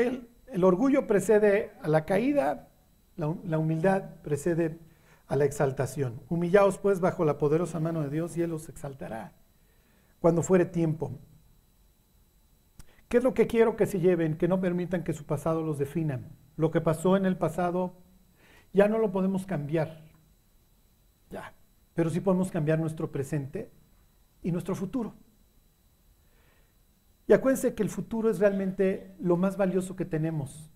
El, orgullo precede a la caída, la, humildad precede a la exaltación. Humillaos pues bajo la poderosa mano de Dios y Él os exaltará cuando fuere tiempo. ¿Qué es lo que quiero que se lleven? Que no permitan que su pasado los definan. Lo que pasó en el pasado ya no lo podemos cambiar. Ya. Pero sí podemos cambiar nuestro presente y nuestro futuro. Y acuérdense que el futuro es realmente lo más valioso que tenemos.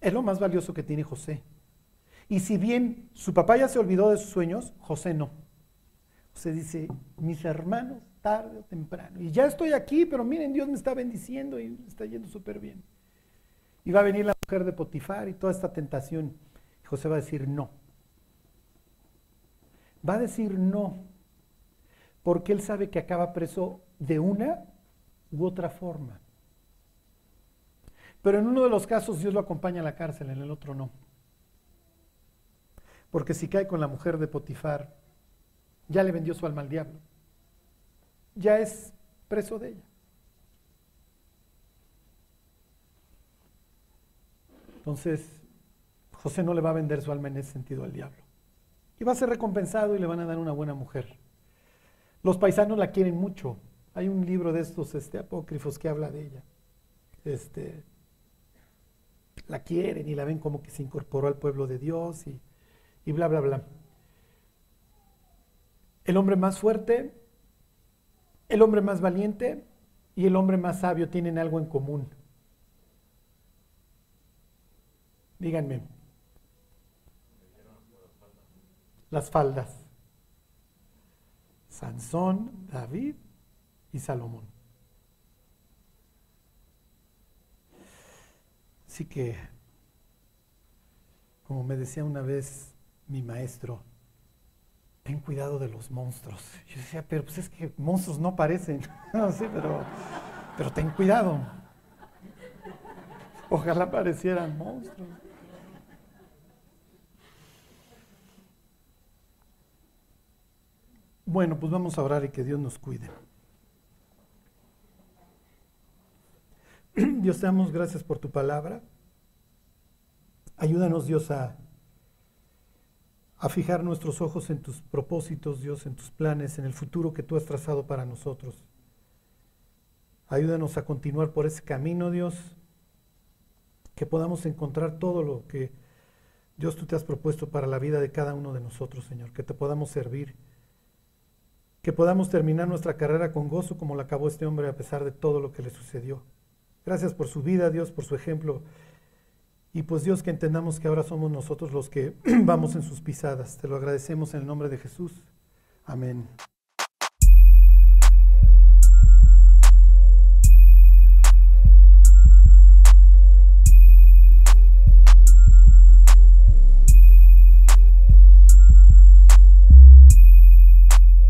Es lo más valioso que tiene José. Y si bien su papá ya se olvidó de sus sueños, José no. José dice, mis hermanos, tarde o temprano. Y ya estoy aquí, pero miren, Dios me está bendiciendo y está yendo súper bien. Y va a venir la mujer de Potifar y toda esta tentación. José va a decir no. Va a decir no, porque él sabe que acaba preso de una u otra forma. Pero en uno de los casos Dios lo acompaña a la cárcel, en el otro no. Porque si cae con la mujer de Potifar, ya le vendió su alma al diablo. Ya es preso de ella. Entonces, José no le va a vender su alma en ese sentido al diablo. Y va a ser recompensado y le van a dar una buena mujer. Los paisanos la quieren mucho, hay un libro de estos este, apócrifos que habla de ella. Este, la quieren y la ven como que se incorporó al pueblo de Dios y, y bla, bla, bla. El hombre más fuerte, el hombre más valiente y el hombre más sabio tienen algo en común. Díganme. Las faldas. Sansón, David y Salomón. Así que, como me decía una vez mi maestro, ten cuidado de los monstruos. Yo decía, pero pues es que monstruos no parecen. no, sí, pero, pero ten cuidado. Ojalá parecieran monstruos. Bueno, pues vamos a orar y que Dios nos cuide. Dios te damos gracias por tu palabra. Ayúdanos, Dios, a, a fijar nuestros ojos en tus propósitos, Dios, en tus planes, en el futuro que tú has trazado para nosotros. Ayúdanos a continuar por ese camino, Dios, que podamos encontrar todo lo que Dios tú te has propuesto para la vida de cada uno de nosotros, Señor, que te podamos servir, que podamos terminar nuestra carrera con gozo como la acabó este hombre a pesar de todo lo que le sucedió. Gracias por su vida, Dios, por su ejemplo. Y pues Dios, que entendamos que ahora somos nosotros los que vamos en sus pisadas. Te lo agradecemos en el nombre de Jesús. Amén.